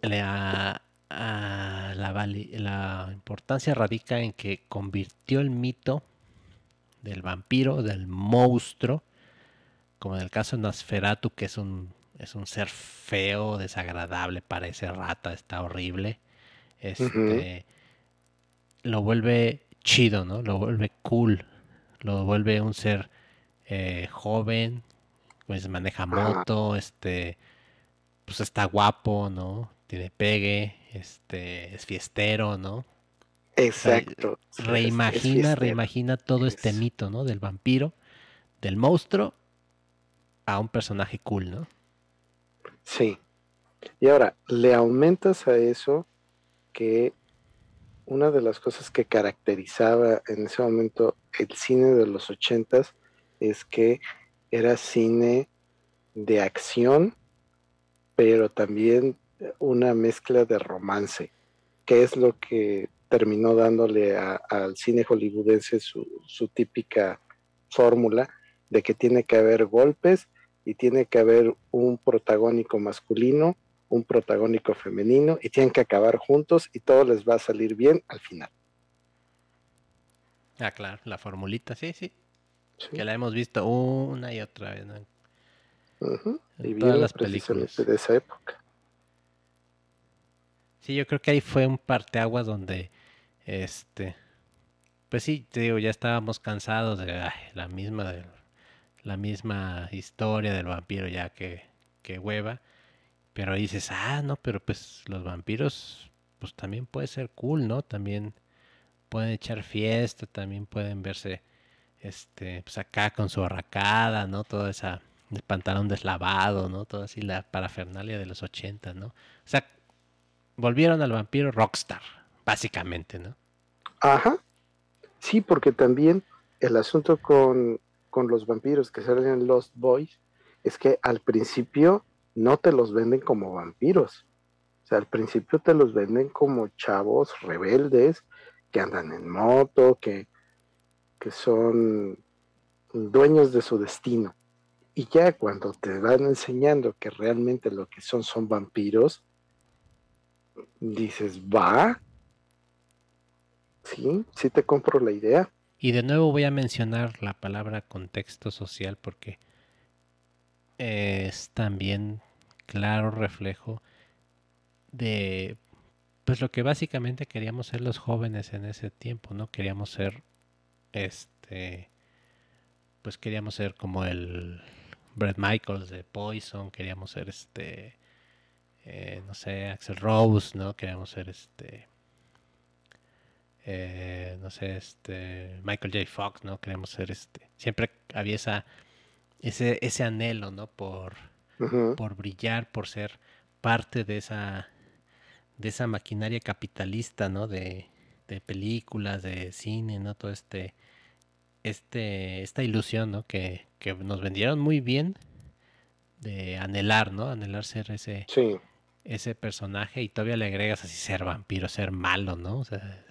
La, la, importancia radica en que convirtió el mito del vampiro, del monstruo, como en el caso de Nosferatu, que es un, es un ser feo, desagradable, parece rata, está horrible. Este, Lo vuelve chido, ¿no? Lo vuelve cool, lo vuelve un ser eh, joven, pues maneja moto, este, pues está guapo, ¿no? Tiene pegue, este, es fiestero, ¿no?
Exacto.
reimagina, reimagina todo este mito, ¿no? Del vampiro, del monstruo, a un personaje cool, ¿no?
Sí. Y ahora, le aumentas a eso que una de las cosas que caracterizaba en ese momento el cine de los ochentas es que era cine de acción, pero también una mezcla de romance, que es lo que terminó dándole al cine hollywoodense su, típica fórmula de que tiene que haber golpes y tiene que haber un protagónico masculino un protagónico femenino y tienen que acabar juntos y todo les va a salir bien al final.
Ah, claro, la formulita, sí, sí. Que la hemos visto una y otra vez.
Y todas las películas de esa época.
Sí, yo creo que ahí fue un parteaguas donde, este, pues sí, te digo, ya estábamos cansados de la misma, de, la misma historia del vampiro ya que, que hueva. Pero dices, ah, no, pero pues los vampiros, pues también puede ser cool, ¿no? También pueden echar fiesta, también pueden verse, este, pues acá con su arracada, ¿no? Toda esa, el pantalón deslavado, ¿no? Toda así la parafernalia de los 80, ¿no? O sea, volvieron al vampiro rockstar, básicamente, ¿no?
Ajá. Sí, porque también el asunto con, con los vampiros que salen en Lost Boys es que al principio no te los venden como vampiros. O sea, al principio te los venden como chavos rebeldes que andan en moto, que, que son dueños de su destino. Y ya cuando te van enseñando que realmente lo que son son vampiros, dices, va, sí, sí te compro la idea.
Y de nuevo voy a mencionar la palabra contexto social porque es también claro reflejo de pues lo que básicamente queríamos ser los jóvenes en ese tiempo, ¿no? Queríamos ser este pues queríamos ser como el Brett Michaels de Poison, queríamos ser este eh, no sé, Axel Rose, ¿no? Queríamos ser este eh, no sé, este Michael J. Fox, ¿no? Queríamos ser este siempre había esa ese, ese anhelo, ¿no? Por, por brillar, por ser parte de esa, de esa maquinaria capitalista, ¿no? De, de películas, de cine, ¿no? Todo este, este, esta ilusión, ¿no? Que, que nos vendieron muy bien de anhelar, ¿no? Anhelar ser ese, ese personaje y todavía le agregas así ser vampiro, ser malo, ¿no? O sea,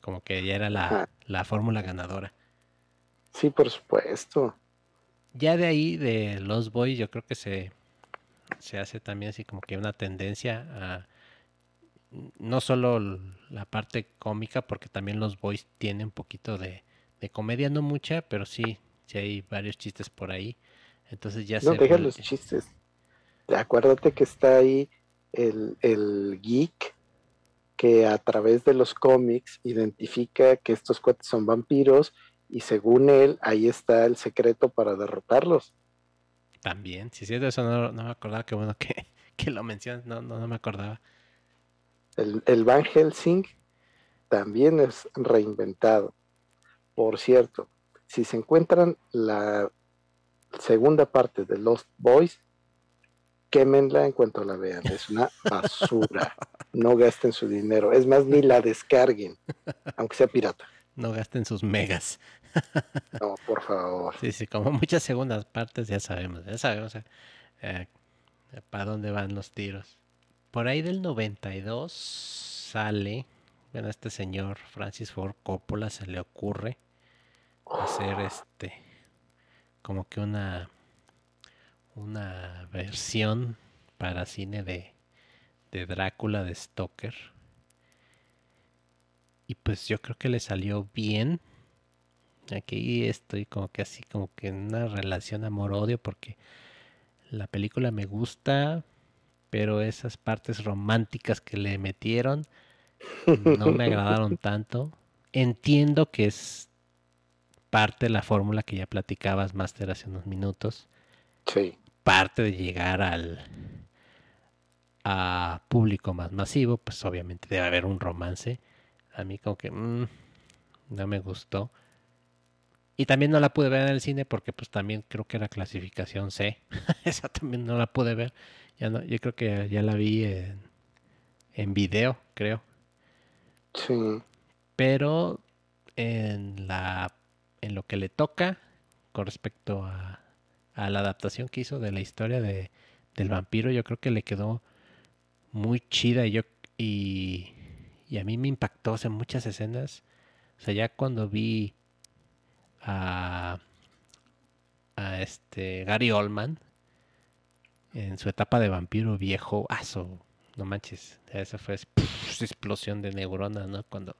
como que ya era la, la fórmula ganadora.
Sí, por supuesto
ya de ahí, de los Boys, yo creo que se, se hace también así como que una tendencia a no solo la parte cómica, porque también los boys tienen un poquito de, de comedia, no mucha, pero sí, sí hay varios chistes por ahí. Entonces ya
no,
se...
deja los chistes. Acuérdate que está ahí el, el geek que a través de los cómics identifica que estos cuates son vampiros y según él ahí está el secreto para derrotarlos.
También, si sí, de eso no, no, me acordaba, qué bueno que, que lo mencionas, no, no, no, me acordaba.
El, el Van Helsing también es reinventado. Por cierto, si se encuentran la segunda parte de Lost Boys, quémenla en cuanto la vean. Es una basura. no gasten su dinero. Es más, ni la descarguen, aunque sea pirata.
No gasten sus megas.
no, por favor.
Sí, sí, como muchas segundas partes ya sabemos, ya sabemos eh, eh, para dónde van los tiros. Por ahí del 92 sale, bueno, este señor Francis Ford Coppola se le ocurre hacer este como que una una versión para cine de, de Drácula de Stoker. Y pues yo creo que le salió bien. Aquí estoy como que así, como que en una relación amor-odio porque la película me gusta, pero esas partes románticas que le metieron no me agradaron tanto. Entiendo que es parte de la fórmula que ya platicabas, Master, hace unos minutos.
Sí
parte de llegar al a público más masivo, pues obviamente debe haber un romance. A mí como que mmm, no me gustó. Y también no la pude ver en el cine porque pues también creo que era clasificación C. Esa también no la pude ver. Ya no, yo creo que ya la vi en, en video, creo.
Sí.
Pero en la en lo que le toca con respecto a la adaptación que hizo de la historia de, del vampiro, yo creo que le quedó muy chida y yo y, a mí me impactó en muchas escenas. O sea, ya cuando vi a, a este Gary Oldman en su etapa de vampiro viejo, aso, no manches, esa fue explosión de neuronas, ¿no? Cuando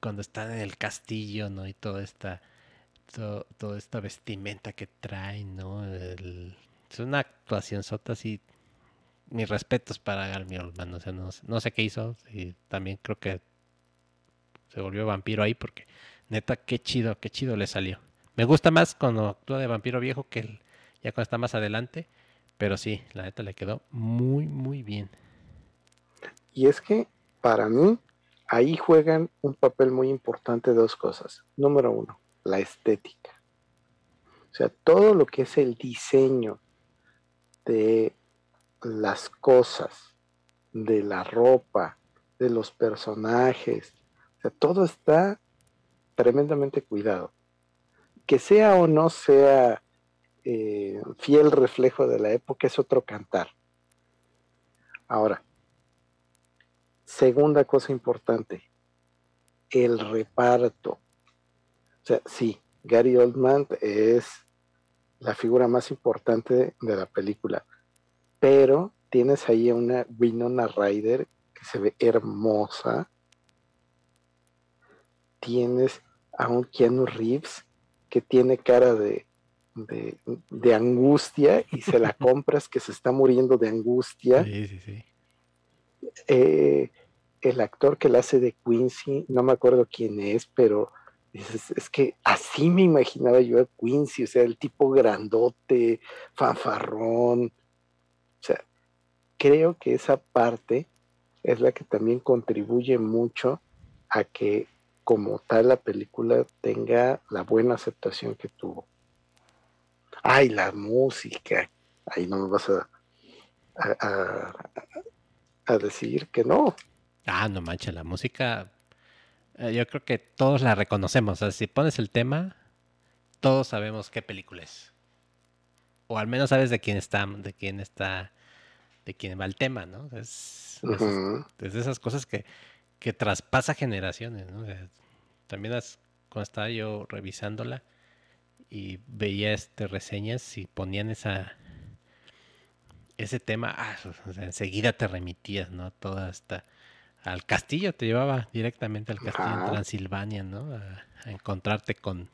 cuando están en el castillo, ¿no? Y toda esta toda esta vestimenta que trae, ¿no? es una actuación sota así. Mis respetos para Gary Oldman, o sea, no, sé qué hizo y también creo que se volvió vampiro ahí porque neta, qué chido, qué chido le salió. Me gusta más cuando actúa de vampiro viejo que el, ya cuando está más adelante, pero sí, la neta le quedó muy, muy bien.
Y es que para mí ahí juegan un papel muy importante dos cosas. Número uno, la estética. O sea, todo lo que es el diseño de las cosas, de la ropa, de los personajes, o sea, todo está tremendamente cuidado. Que sea o no sea eh, fiel reflejo de la época es otro cantar. Ahora, segunda cosa importante, el reparto sea, sí, Gary Oldman es la figura más importante de la película, pero tienes ahí a una Winona Ryder que se ve hermosa. Tienes a un Keanu Reeves que tiene cara de, de, angustia y se la compras que se está muriendo de angustia.
Sí, sí, sí.
Eh, el actor que la hace de Quincy, no me acuerdo quién es, pero es, que así me imaginaba yo a Quincy, o sea, el tipo grandote, fanfarrón. O sea, creo que esa parte es la que también contribuye mucho a que como tal la película tenga la buena aceptación que tuvo. Ay, la música. Ahí no me vas a, decir que no.
Ah, no manches, la música eh, yo creo que todos la reconocemos. O sea, si pones el tema, todos sabemos qué película es. O al menos sabes de quién está, de quién está, de quién va el tema, ¿no? Es, de esas cosas que, que traspasa generaciones, ¿no? también cuando estaba yo revisándola y veía este reseñas y ponían esa ese tema, ah, enseguida te remitías, ¿no? Toda hasta al castillo, te llevaba directamente al castillo en Transilvania, ¿no? A, encontrarte con,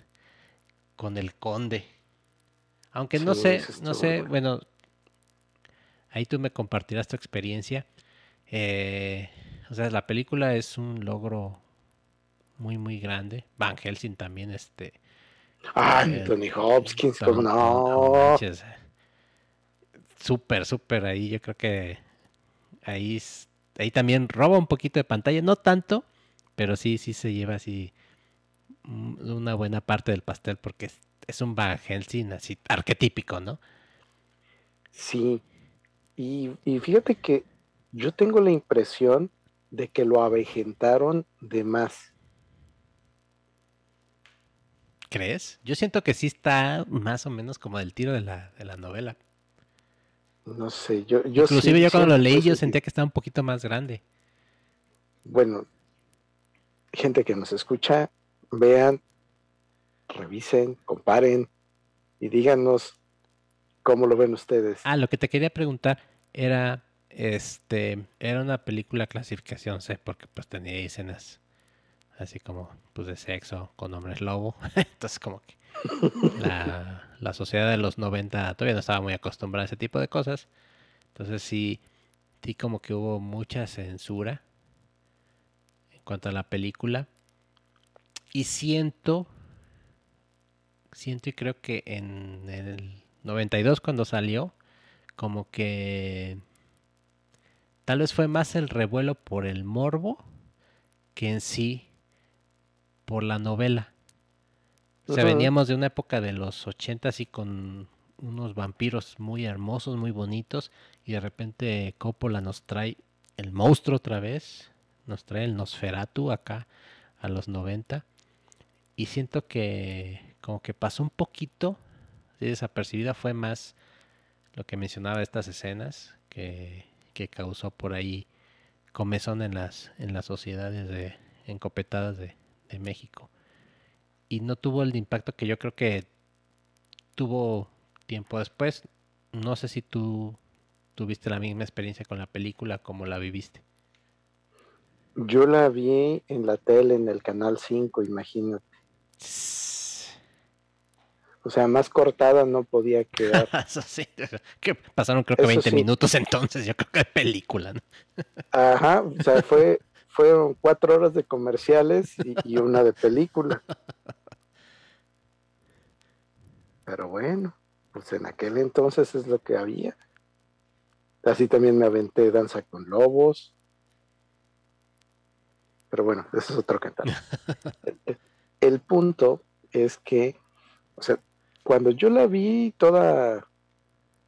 con el conde. Aunque no sé, no sé, bueno, ahí tú me compartirás tu experiencia. Eh, o sea, la película es un logro muy, muy grande. Van Helsing también, este.
Ah, Anthony Hopkins, no. no
súper, súper ahí. Yo creo que ahí, ahí también roba un poquito de pantalla. No tanto, pero sí, sí se lleva así una buena parte del pastel porque es, un Van Helsing así arquetípico, ¿no?
Sí. Y, y fíjate que yo tengo la impresión de que lo avejentaron de más.
¿Crees? Yo siento que sí está más o menos como del tiro de la, de la novela.
No sé, yo, yo
Inclusive yo cuando lo leí yo sentía que estaba un poquito más grande.
Bueno, gente que nos escucha, vean, revisen, comparen y díganos cómo lo ven ustedes.
Ah, lo que te quería preguntar era, este, era una película clasificación C, porque pues tenía escenas así como pues de sexo con hombres lobo. Entonces como que la, sociedad de los 90 todavía no estaba muy acostumbrada a ese tipo de cosas. Entonces sí, sí como que hubo mucha censura en cuanto a la película. Y siento, siento y creo que en el 92 cuando salió, como que tal vez fue más el revuelo por el morbo que en sí por la novela. O sea, veníamos de una época de los 80 así con unos vampiros muy hermosos, muy bonitos, y de repente Coppola nos trae el monstruo otra vez, nos trae el Nosferatu acá a los 90, y siento que como que pasó un poquito desapercibida, fue más lo que mencionaba estas escenas que, que causó por ahí comezón en las, en las sociedades de encopetadas de, de México y no tuvo el impacto que yo creo que tuvo tiempo después. No sé si tú tuviste la misma experiencia con la película como la viviste.
Yo la vi en la tele, en el canal 5, imagínate. O sea, más cortada no podía quedar.
Eso sí, que pasaron creo que 20 minutos entonces, yo creo que es película.
Ajá, o sea, fue, fueron cuatro horas de comerciales y, una de película. Pero bueno, pues en aquel entonces es lo que había. Así también me aventé Danza con Lobos. Pero bueno, eso es otro cantar. el, punto es que, o sea, cuando yo la vi toda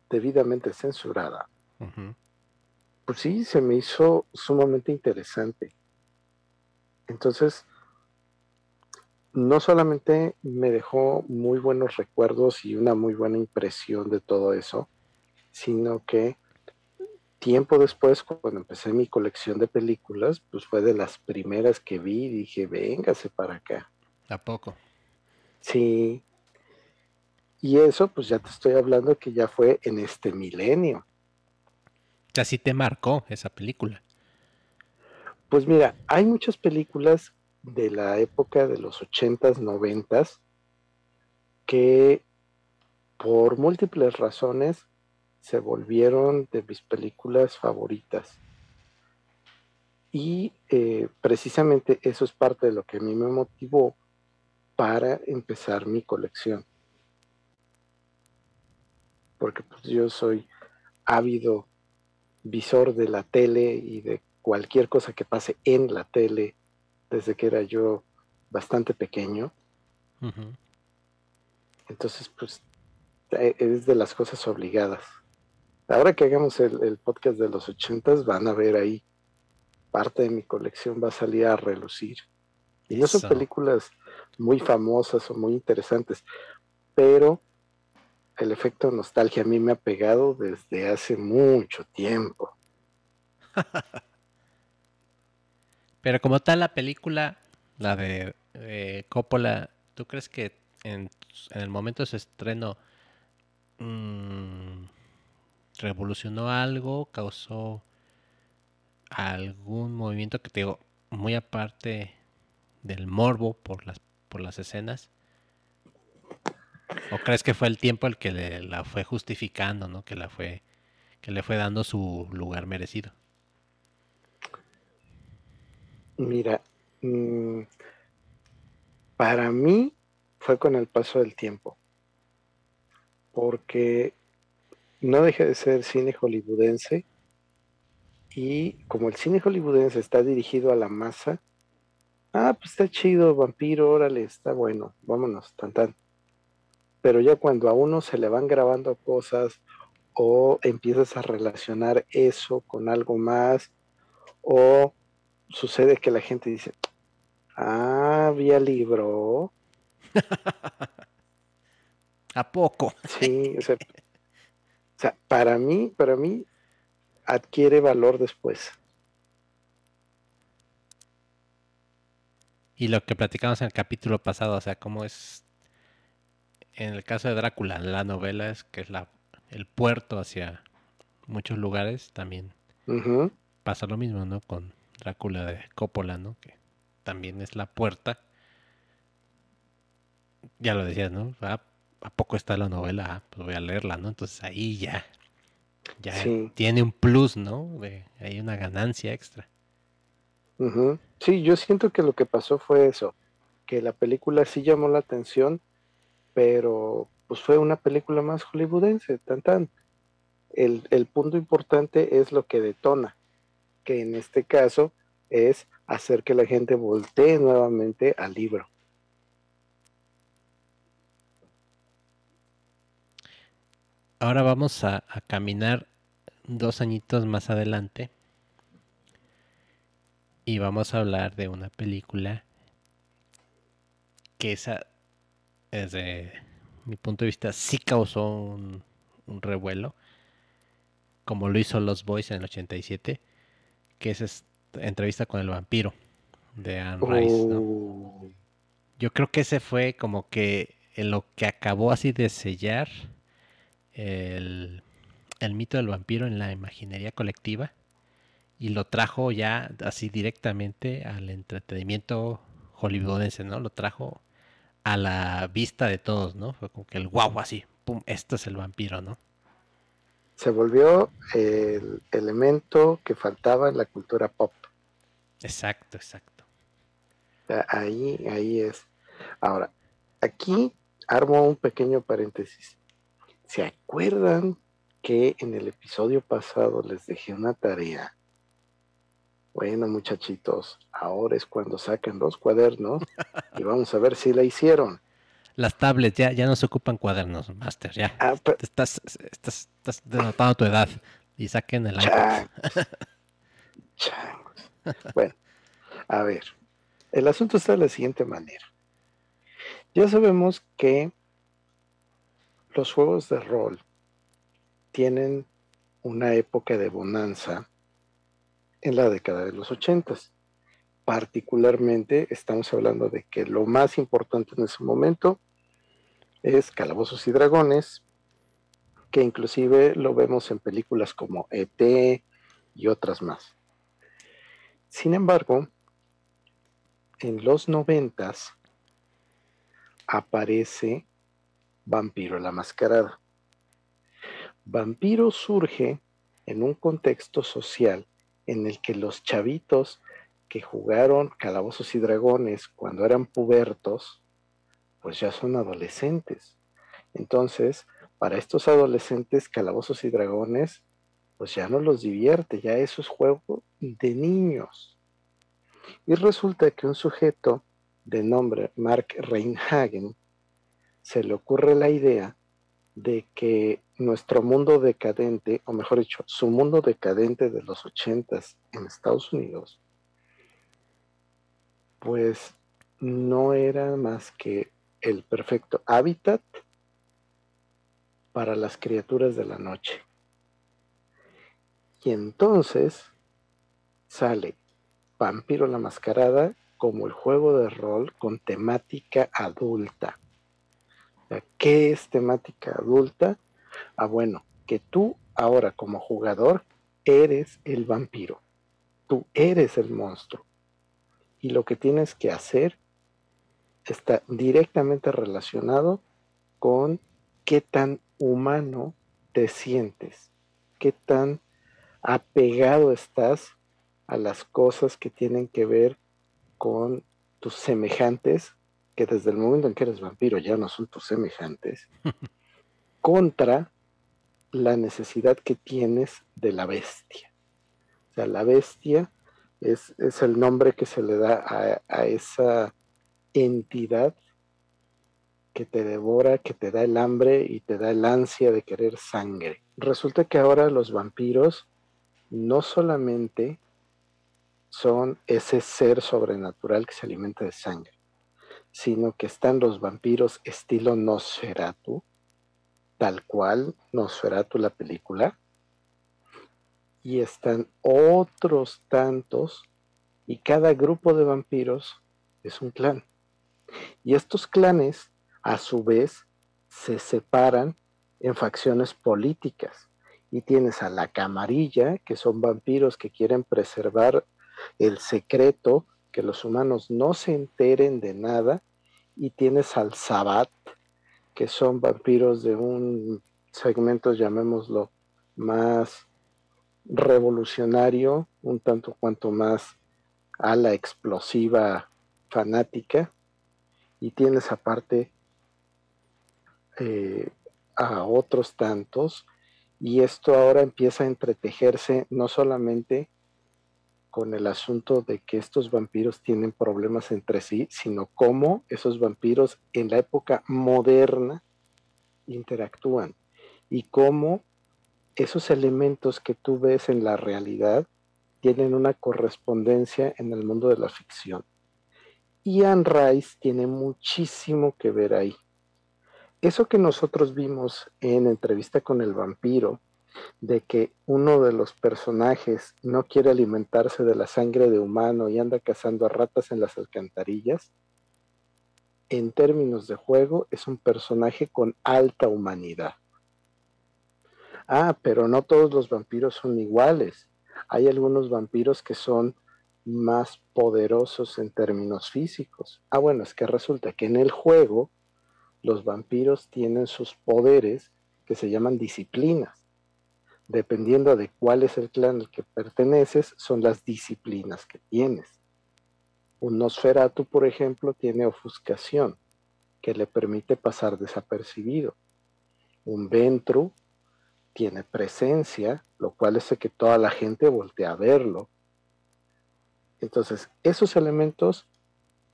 debidamente censurada, pues sí, se me hizo sumamente interesante. Entonces, no solamente me dejó muy buenos recuerdos y una muy buena impresión de todo eso, sino que tiempo después, cuando empecé mi colección de películas, pues fue de las primeras que vi y dije, véngase para acá.
¿A poco?
Sí. Y eso, pues ya te estoy hablando que ya fue en este milenio.
Así te marcó esa película.
Pues mira, hay muchas películas de la época de los ochentas, noventas, que por múltiples razones se volvieron de mis películas favoritas. Y eh, precisamente eso es parte de lo que a mí me motivó para empezar mi colección. Porque pues, yo soy ávido visor de la tele y de cualquier cosa que pase en la tele desde que era yo bastante pequeño. Entonces, pues, e, es de las cosas obligadas. Ahora que hagamos el, podcast de los ochentas, van a ver ahí parte de mi colección va a salir a relucir. Y no son películas muy famosas o muy interesantes, pero el efecto nostalgia a mí me ha pegado desde hace mucho tiempo.
Pero como tal la película, la de eh, Coppola, ¿tú crees que en, el momento de su estreno mm, revolucionó algo, causó algún movimiento que te digo, muy aparte del morbo por las, por las escenas. ¿O crees que fue el tiempo el que la fue justificando, ¿no? Que la fue que le fue dando su lugar merecido.
Mira, mm, para mí fue con el paso del tiempo, porque no deja de ser cine hollywoodense y como el cine hollywoodense está dirigido a la masa, ah, pues está chido, vampiro, órale, está bueno, vámonos, tan tan. Pero ya cuando a uno se le van grabando cosas o empiezas a relacionar eso con algo más, o sucede que la gente dice, ah, había libro.
¿A poco?
Sí, o sea, para mí, para mí, adquiere valor después.
Y lo que platicamos en el capítulo pasado, o sea, cómo es en el caso de Drácula, la novela es que es la, el puerto hacia muchos lugares, también pasa lo mismo, ¿no? Con Drácula de Coppola, ¿no? Que también es la puerta. Ya lo decías, ¿no? Ah, ¿A poco está la novela? Ah, pues voy a leerla, ¿no? Entonces ahí ya, ya tiene un plus, ¿no? hay una ganancia extra.
Sí, yo siento que lo que pasó fue eso, que la película sí llamó la atención, pero pues fue una película más hollywoodense, tan tan. El, el punto importante es lo que detona, que en este caso es hacer que la gente voltee nuevamente al libro.
Ahora vamos a, caminar dos añitos más adelante y vamos a hablar de una película que esa, desde mi punto de vista, sí causó un, revuelo, como lo hizo Los Boys en el 87, que es esta entrevista con el vampiro de Anne Rice. Oh. Yo creo que ese fue como que en lo que acabó así de sellar el, el mito del vampiro en la imaginería colectiva y lo trajo ya así directamente al entretenimiento hollywoodense, ¿no? Lo trajo a la vista de todos, ¿no? Fue como que el guau, así, pum, esto es el vampiro, ¿no?
Se volvió el elemento que faltaba en la cultura pop.
Exacto, exacto.
Ahí, ahí es. Ahora, aquí armo un pequeño paréntesis. ¿Se acuerdan que en el episodio pasado les dejé una tarea bueno, muchachitos, ahora es cuando sacan los cuadernos y vamos a ver si la hicieron.
Las tablets ya, ya no se ocupan cuadernos, Master, ya. Ah, estás, estás, estás, denotando tu edad y saquen el
iPad. Bueno, a ver, el asunto está de la siguiente manera. Ya sabemos que los juegos de rol tienen una época de bonanza en la década de los ochentas. Particularmente estamos hablando de que lo más importante en ese momento es Calabozos y Dragones, que inclusive lo vemos en películas como ET y otras más. Sin embargo, en los noventas aparece Vampiro la Mascarada. Vampiro surge en un contexto social en el que los chavitos que jugaron Calabozos y Dragones cuando eran pubertos, pues ya son adolescentes. Entonces, para estos adolescentes, Calabozos y Dragones, pues ya no los divierte, ya eso es juego de niños. Y resulta que un sujeto de nombre Mark Reinhagen se le ocurre la idea de que nuestro mundo decadente, o mejor dicho, su mundo decadente de los ochentas en Estados Unidos, pues no era más que el perfecto hábitat para las criaturas de la noche. Y entonces sale Vampiro la Mascarada como el juego de rol con temática adulta ¿Qué es temática adulta? Ah, bueno, que tú ahora como jugador, eres el vampiro. Tú eres el monstruo. Y lo que tienes que hacer está directamente relacionado con qué tan humano te sientes, qué tan apegado estás a las cosas que tienen que ver con tus semejantes, que desde el momento en que eres vampiro ya no son tus semejantes, contra la necesidad que tienes de la bestia. O sea, la bestia es, el nombre que se le da a, a esa entidad que te devora, que te da el hambre y te da el ansia de querer sangre. Resulta que ahora los vampiros no solamente son ese ser sobrenatural que se alimenta de sangre, sino que están los vampiros estilo Nosferatu, tal cual Nosferatu la película, y están otros tantos, y cada grupo de vampiros es un clan. Y estos clanes, a su vez, se separan en facciones políticas. Y tienes a la camarilla, que son vampiros que quieren preservar el secreto, que los humanos no se enteren de nada. Y tienes al Sabat, que son vampiros de un segmento, llamémoslo, más revolucionario, un tanto cuanto más a la explosiva fanática, y tienes aparte eh, a otros tantos, y esto ahora empieza a entretejerse no solamente con el asunto de que estos vampiros tienen problemas entre sí, sino cómo esos vampiros en la época moderna interactúan y cómo esos elementos que tú ves en la realidad tienen una correspondencia en el mundo de la ficción. Ian Rice tiene muchísimo que ver ahí. Eso que nosotros vimos en entrevista con el vampiro, de que uno de los personajes no quiere alimentarse de la sangre de humano y anda cazando a ratas en las alcantarillas, en términos de juego es un personaje con alta humanidad. Ah, pero no todos los vampiros son iguales. Hay algunos vampiros que son más poderosos en términos físicos. Ah, bueno, es que resulta que en el juego los vampiros tienen sus poderes que se llaman disciplinas. Dependiendo de cuál es el clan al que perteneces, son las disciplinas que tienes. Un Nosferatu, por ejemplo, tiene ofuscación, que le permite pasar desapercibido. Un Ventru tiene presencia, lo cual hace que toda la gente voltee a verlo entonces, esos elementos,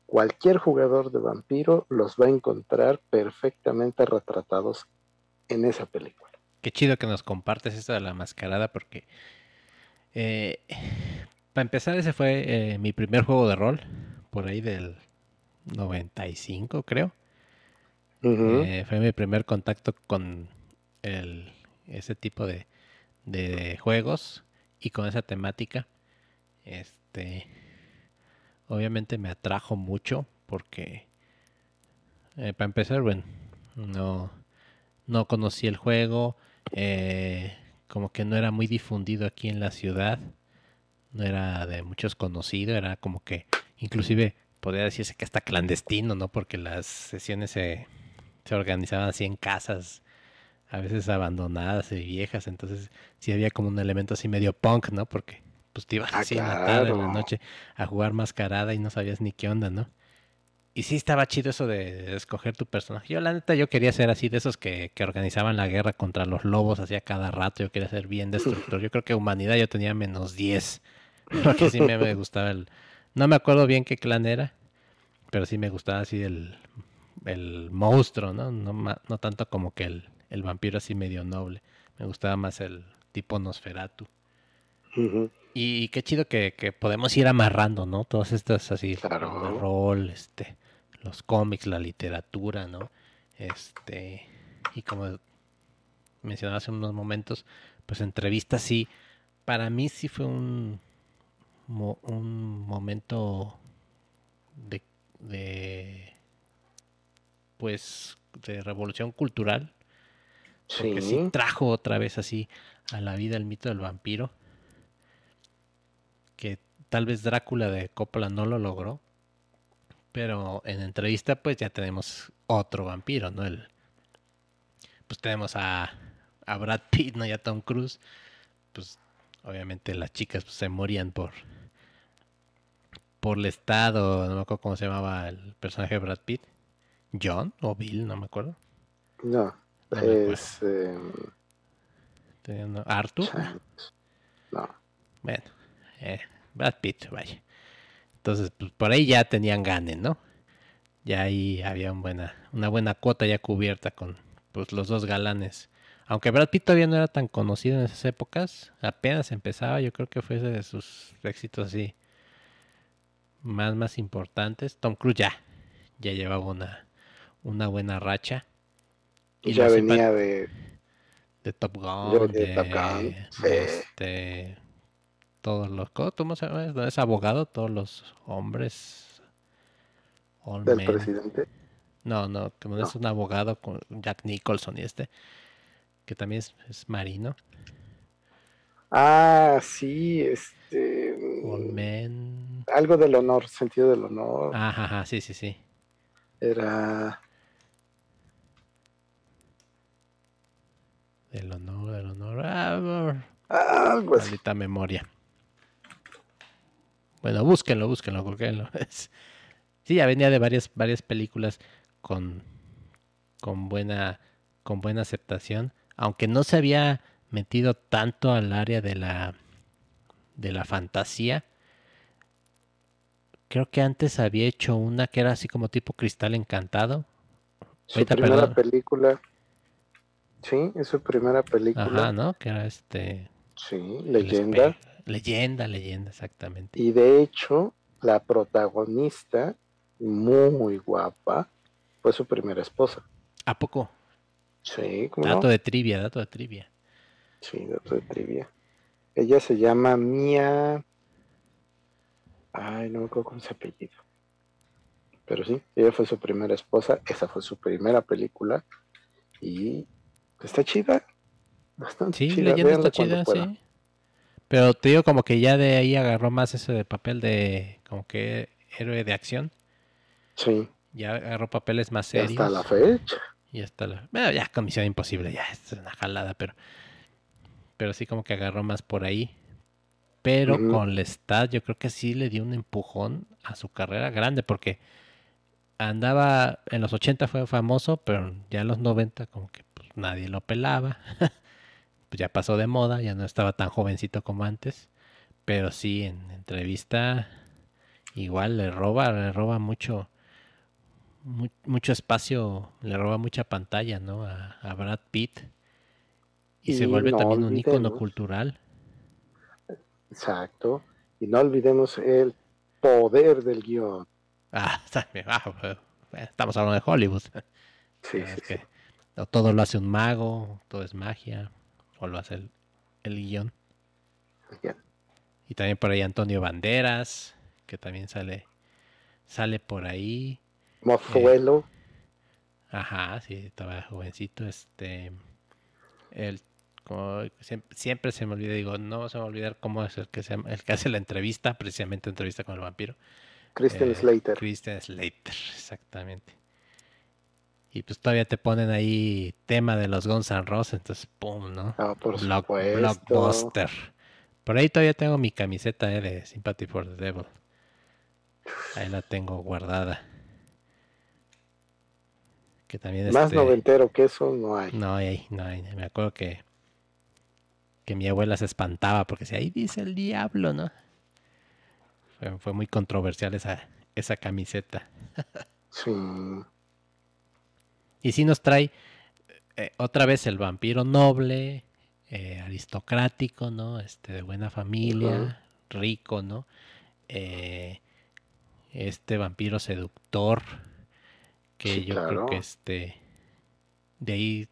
cualquier jugador de vampiro los va a encontrar perfectamente retratados en esa película.
Qué chido que nos compartes esto de la mascarada porque... Eh, para empezar, ese fue eh, mi primer juego de rol, por ahí del 95, creo. Eh, fue mi primer contacto con el, ese tipo de, de, juegos y con esa temática. Este, obviamente me atrajo mucho porque, eh, para empezar, bueno, no, no conocí el juego, eh, como que no era muy difundido aquí en la ciudad, no era de muchos conocidos, era como que, inclusive, podría decirse que hasta clandestino, ¿no? Porque las sesiones se, se organizaban así en casas a veces abandonadas y viejas, entonces sí había como un elemento así medio punk, ¿no? Porque pues te ibas ah, así en la tarde, en la noche, a jugar mascarada y no sabías ni qué onda, ¿no? Y sí estaba chido eso de escoger tu personaje. Yo la neta yo quería ser así de esos que, que organizaban la guerra contra los lobos hacía cada rato. Yo quería ser bien destructor. Yo creo que humanidad yo tenía menos 10. Porque sí me, me gustaba el... No me acuerdo bien qué clan era. Pero sí me gustaba así el, el monstruo, ¿no? No, no tanto como que el, el vampiro así medio noble. Me gustaba más el tipo Nosferatu. Y qué chido que, podemos ir amarrando, ¿no? Todas estas así,
claro.
el rol, este, los cómics, la literatura, ¿no? Este, y como mencionaba hace unos momentos, pues entrevistas sí, para mí sí fue un, un momento de, de, pues, de revolución cultural. Porque sí. trajo otra vez así a la vida el mito del vampiro. Que tal vez Drácula de Coppola no lo logró. Pero en entrevista pues ya tenemos otro vampiro, ¿no? El, pues tenemos a, a Brad Pitt, ¿no? Y a Tom Cruise. Pues obviamente las chicas pues, se morían por por el estado, no me acuerdo cómo se llamaba el personaje de Brad Pitt. John o Bill, no me acuerdo.
No, es... Eh...
¿Arthur?
No.
Bueno, eh, Brad Pitt, vaya. Entonces, pues por ahí ya tenían ganes, ¿no? Ya ahí había una buena, una buena cuota ya cubierta con pues, los dos galanes. Aunque Brad Pitt todavía no era tan conocido en esas épocas, apenas empezaba, yo creo que fue de sus éxitos así más, más importantes. Tom Cruise ya, ya llevaba una, una buena racha.
Y ya venía de,
de Top Gun, de, este, todos los, ¿cómo se llama? Es abogado, todos los hombres.
Del presidente.
No, no, que no, es un abogado con Jack Nicholson y este, que también es, es marino.
Ah, sí, este.
Mm,
algo del honor, sentido del honor.
Ajá, ajá, sí, sí, sí.
Era.
Del honor, del honor. Ah. Maldita memoria. Bueno, búsquenlo, búsquenlo, búsquenlo. Sí, ya venía de varias, varias películas con, con buena, con buena aceptación. Aunque no se había metido tanto al área de la de la fantasía. Creo que antes había hecho una que era así como tipo cristal encantado.
Su primera película. Sí, es su primera película.
Ajá, ¿no? Que era este.
Sí, leyenda.
Leyenda, leyenda, exactamente.
Y de hecho, la protagonista, muy guapa, fue su primera esposa.
¿A poco?
Sí,
como. Dato de trivia, dato de trivia.
Sí, dato de trivia. Ella se llama Mia. Ay, no me acuerdo con su apellido. Pero sí, ella fue su primera esposa. Esa fue su primera película. Y está chida. Bastante
sí,
chida.
Leyenda está chida, sí. Pero te digo como que ya de ahí agarró más ese de papel de como que héroe de acción.
Sí.
Ya agarró papeles más serios.
hasta la fecha.
Y hasta la... Bueno, ya Comisión Imposible, ya es una jalada, pero pero sí como que agarró más por ahí. Pero con Lestat yo creo que sí le dio un empujón a su carrera grande porque andaba en los 80 fue famoso, pero ya en los 90 como que nadie lo pelaba. pues ya pasó de moda, ya no estaba tan jovencito como antes. Pero sí, en entrevista igual le roba, le roba mucho, mucho espacio, le roba mucha pantalla, ¿no? A, a Brad Pitt. Y, se vuelve también un icono cultural.
Exacto. Y no olvidemos el poder del guion.
Ah, ah estamos hablando de Hollywood.
Sí, sí,
Todo lo hace un mago, todo es magia, o lo hace el, el guion. Y también por ahí Antonio Banderas, que también sale, sale por ahí.
Mozuelo.
Eh, ajá, sí, estaba jovencito. Este, el como siempre, se me olvida, digo, no se me va a olvidar cómo es el que, se, el que hace la entrevista, precisamente entrevista con el vampiro.
Christian eh, Slater.
Christian Slater, exactamente. Y pues todavía te ponen ahí tema de los Guns N' Roses, entonces pum, ¿no?
Ah, por
Blockbuster. Por ahí todavía tengo mi camiseta eh, de Sympathy for the Devil. Ahí la tengo guardada. Que también
Más este noventero que eso no hay.
No hay, no hay. Me acuerdo que que mi abuela se espantaba porque si ahí dice el diablo, ¿no? Fue, muy controversial esa, esa camiseta.
sí.
Y sí nos trae eh, otra vez el vampiro noble, eh, aristocrático, ¿no? Este, de buena familia, rico, ¿no? Eh, este vampiro seductor, que yo creo que este, de ahí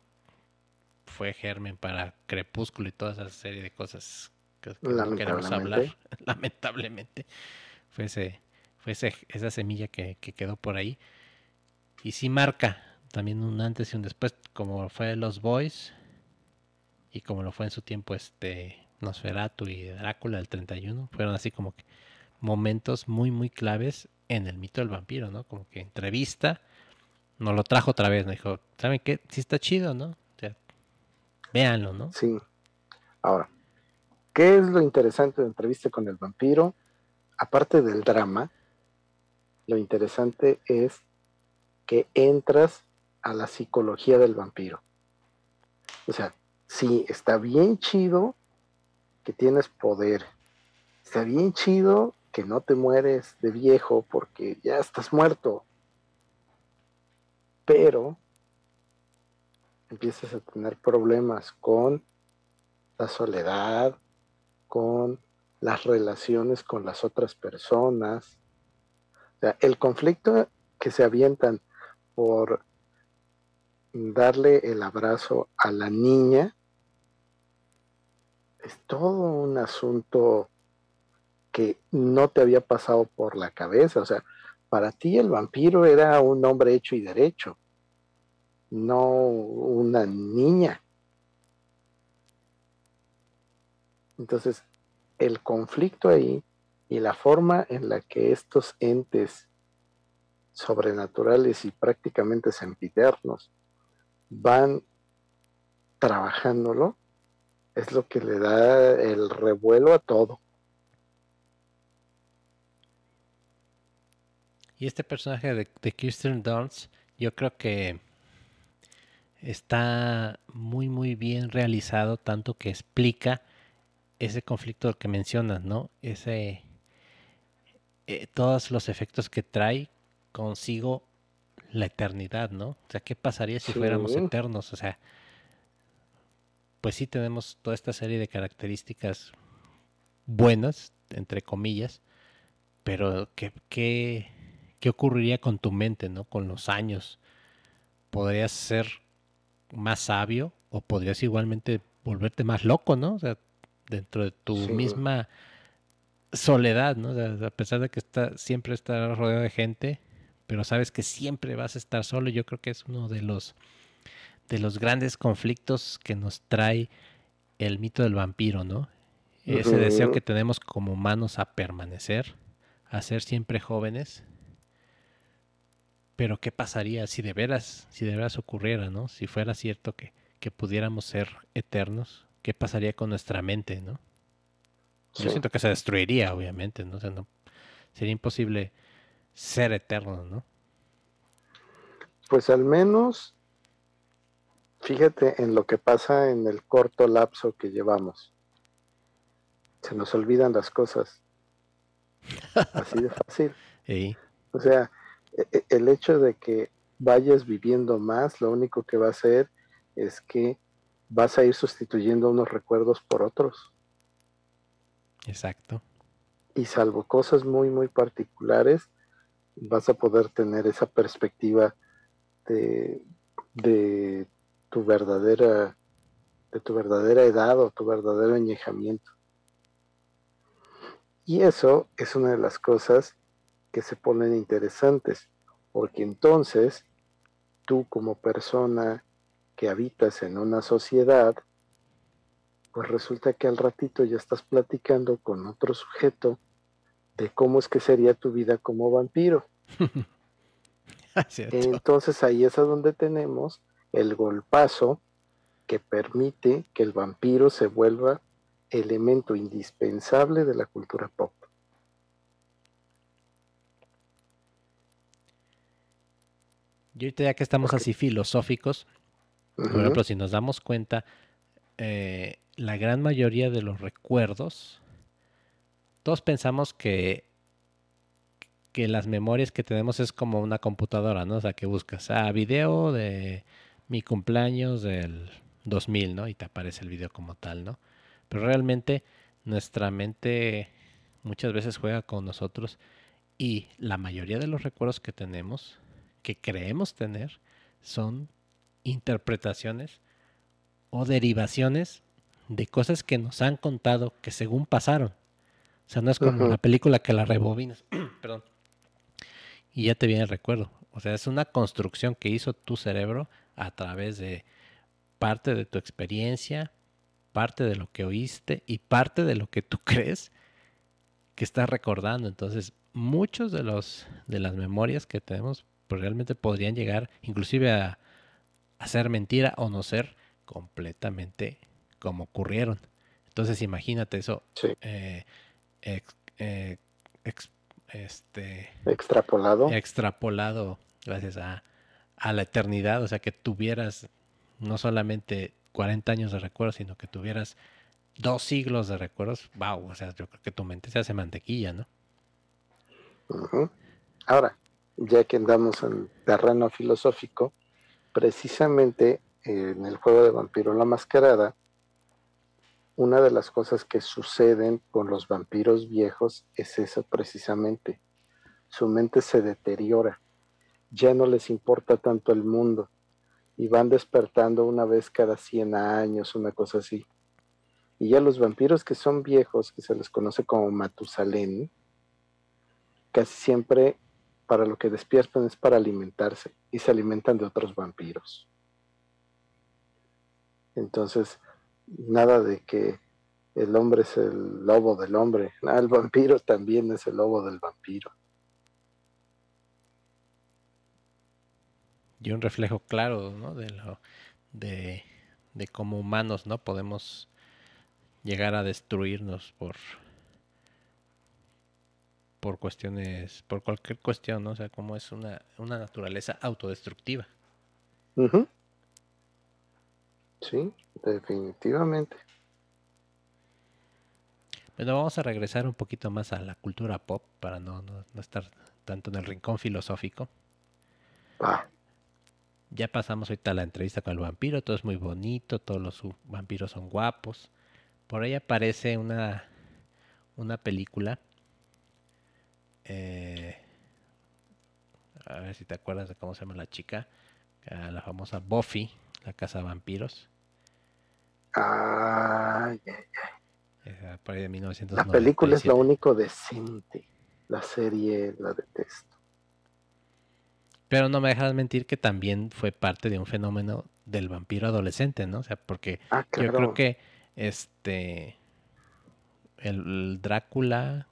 fue germen para Crepúsculo y toda esa serie de cosas que, no queremos hablar, lamentablemente. Fue, ese, fue esa semilla que, quedó por ahí. Y sí marca también un antes y un después, como fue Los Boys. y como lo fue en su tiempo este Nosferatu y Drácula el 31, fueron así como que momentos muy muy claves en el mito del vampiro, ¿no? Como que entrevista, nos lo trajo otra vez, nos dijo, ¿saben qué? Sí está chido, ¿no? O sea, véanlo, ¿no?
Sí. Ahora, ¿qué es lo interesante de entrevista con el vampiro? Aparte del drama, lo interesante es que entras a la psicología del vampiro. O sea, sí, está bien chido que tienes poder. Está bien chido que no te mueres de viejo porque ya estás muerto. Pero empiezas a tener problemas con la soledad, con las relaciones con las otras personas. O sea, el conflicto que se avientan por darle el abrazo a la niña es todo un asunto que no te había pasado por la cabeza. O sea, para ti el vampiro era un hombre hecho y derecho, no una niña. Entonces, el conflicto ahí y la forma en la que estos entes sobrenaturales y prácticamente sempiternos van trabajándolo, es lo que le da el revuelo a todo.
Y este personaje de, de Kirsten Dunst, yo creo que está muy muy bien realizado, tanto que explica ese conflicto que mencionas, ¿no? Ese eh, todos los efectos que trae consigo la eternidad, ¿no? O sea, ¿qué pasaría si fuéramos eternos? O sea, pues sí tenemos toda esta serie de características buenas, entre comillas, pero ¿qué, qué, qué ocurriría con tu mente, ¿no? Con los años. Podrías ser más sabio o podrías igualmente volverte más loco, ¿no? O sea, dentro de tu misma soledad, ¿no? O sea, a pesar de que está, siempre estar rodeado de gente, pero sabes que siempre vas a estar solo. Yo creo que es uno de los de los grandes conflictos que nos trae el mito del vampiro, ¿no? Ese deseo que tenemos como humanos a permanecer, a ser siempre jóvenes pero ¿qué pasaría si de veras, si de veras ocurriera, ¿no? Si fuera cierto que, que pudiéramos ser eternos, ¿qué pasaría con nuestra mente, ¿no? Yo siento que se destruiría, obviamente, ¿no? no sería imposible ser eterno, ¿no?
Pues al menos, fíjate en lo que pasa en el corto lapso que llevamos. Se nos olvidan las cosas. Así de fácil. O sea, e, e, el hecho de que vayas viviendo más, lo único que va a hacer es que vas a ir sustituyendo unos recuerdos por otros.
Exacto.
Y salvo cosas muy, muy particulares, vas a poder tener esa perspectiva de, de tu verdadera de tu verdadera edad o tu verdadero añejamiento. Y eso es una de las cosas que se ponen interesantes, porque entonces tú como persona que habitas en una sociedad, pues resulta que al ratito ya estás platicando con otro sujeto de cómo es que sería tu vida como vampiro. Entonces ahí es a donde tenemos el golpazo que permite que el vampiro se vuelva elemento indispensable de la cultura pop.
Y ahorita ya que estamos así filosóficos, por ejemplo, si nos damos cuenta, eh, la gran mayoría de los recuerdos, todos pensamos que, que las memorias que tenemos es como una computadora, ¿no? O sea, que buscas, ah, video de mi cumpleaños del 2000, ¿no? Y te aparece el video como tal, ¿no? Pero realmente nuestra mente muchas veces juega con nosotros y la mayoría de los recuerdos que tenemos que creemos tener son interpretaciones o derivaciones de cosas que nos han contado que según pasaron. O sea, no es como la película que la rebobinas, perdón, y ya te viene el recuerdo. O sea, es una construcción que hizo tu cerebro a través de parte de tu experiencia, parte de lo que oíste y parte de lo que tú crees que estás recordando. Entonces, muchos de los de las memorias que tenemos pues realmente podrían llegar inclusive a, a ser mentira o no ser completamente como ocurrieron. Entonces imagínate eso eh, eh, este,
extrapolado.
Extrapolado gracias a, a, la eternidad, o sea que tuvieras no solamente 40 años de recuerdos, sino que tuvieras dos siglos de recuerdos, wow, o sea, yo creo que tu mente se hace mantequilla, ¿no?
Ahora, ya que andamos en terreno filosófico, precisamente en el juego de Vampiro la Mascarada, una de las cosas que suceden con los vampiros viejos es eso precisamente. Su mente se deteriora, ya no les importa tanto el mundo y van despertando una vez cada 100 años, una cosa así. Y ya los vampiros que son viejos, que se les conoce como Matusalén, casi siempre para lo que despiertan es para alimentarse y se alimentan de otros vampiros. Entonces, nada de que el hombre es el lobo del hombre, el vampiro también es el lobo del vampiro.
Y un reflejo claro ¿no? de, lo, de, de cómo humanos no podemos llegar a destruirnos por por cuestiones, por cualquier cuestión, ¿no? O sea, como es una, una naturaleza autodestructiva.
Sí, definitivamente.
Bueno, vamos a regresar un poquito más a la cultura pop para no, estar tanto en el rincón filosófico. Ya pasamos ahorita la entrevista con el vampiro, todo es muy bonito, todos los vampiros son guapos. Por ahí aparece una, una película eh, a ver si te acuerdas de cómo se llama la chica. La famosa Buffy, la casa de vampiros.
Ay,
de
La película es lo único decente. La serie la detesto.
Pero no me dejas mentir que también fue parte de un fenómeno del vampiro adolescente, ¿no? O sea, porque
ah,
yo creo que este el Drácula